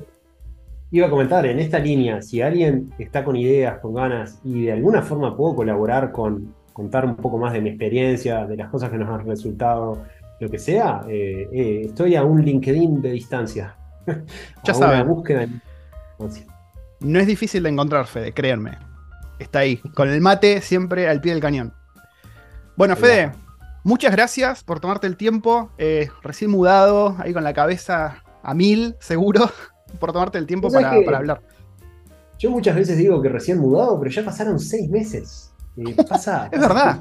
Iba a comentar, en esta línea, si alguien está con ideas, con ganas, y de alguna forma puedo colaborar con contar un poco más de mi experiencia, de las cosas que nos han resultado, lo que sea, eh, eh, estoy a un LinkedIn de distancia. Ya saben. búsqueda No es difícil de encontrar, Fede, créanme. Está ahí, con el mate siempre al pie del cañón. Bueno, Fede, Muchas gracias por tomarte el tiempo, eh, recién mudado, ahí con la cabeza a mil, seguro, <laughs> por tomarte el tiempo para, hablar. Yo muchas veces digo que recién mudado, pero ya pasaron seis meses. <laughs> pasa, es verdad.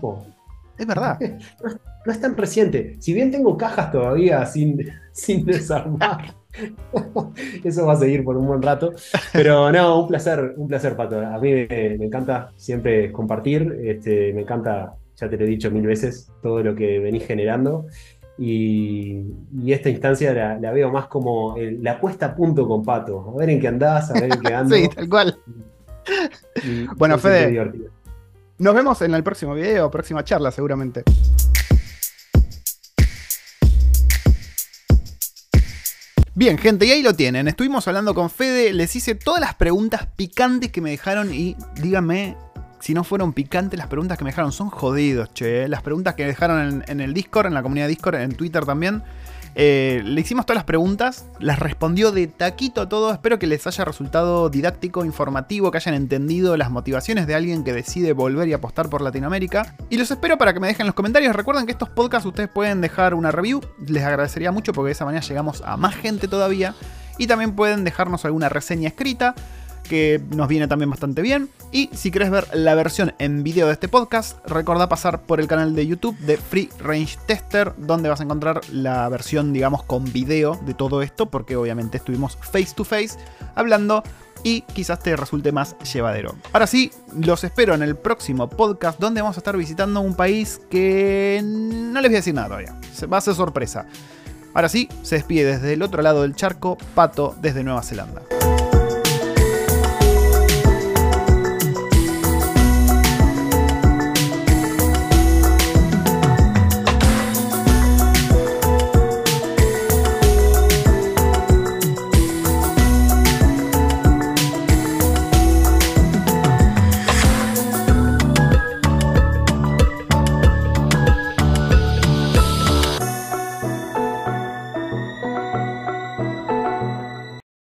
Es verdad. <laughs> No, es tan reciente. Si bien tengo cajas todavía sin, sin desarmar. <laughs> Eso va a seguir por un buen rato. Pero no, un placer, un placer, Pato. A mí me, encanta siempre compartir. Este, me encanta, ya te lo he dicho mil veces, todo lo que venís generando. Y, esta instancia la, veo más como la puesta a punto con Pato. A ver en qué andás, a ver en qué <laughs> andas. sí, tal cual. bueno, Fede, nos vemos en el próximo video, próxima charla seguramente. Bien, gente, y ahí lo tienen. Estuvimos hablando con Fede, les hice todas las preguntas picantes que me dejaron y díganme si no fueron picantes las preguntas que me dejaron. Son jodidos, che. Las preguntas que dejaron en, el Discord, en la comunidad Discord, en Twitter también. Eh, le hicimos todas las preguntas, las respondió de taquito a todo. Espero que les haya resultado didáctico, informativo, que hayan entendido las motivaciones de alguien que decide volver y apostar por Latinoamérica. Y los espero para que me dejen los comentarios. Recuerden que estos podcasts ustedes pueden dejar una review, les agradecería mucho porque de esa manera llegamos a más gente todavía. Y también pueden dejarnos alguna reseña escrita que nos viene también bastante bien. Y si querés ver la versión en video de este podcast, recuerda pasar por el canal de YouTube de Free Range Tester, donde vas a encontrar la versión, digamos, con video de todo esto, porque obviamente estuvimos face to face hablando y quizás te resulte más llevadero. Ahora sí, los espero en el próximo podcast donde vamos a estar visitando un país que no les voy a decir nada todavía. Va a ser sorpresa. Ahora sí, se despide desde el otro lado del charco, Pato desde Nueva Zelanda.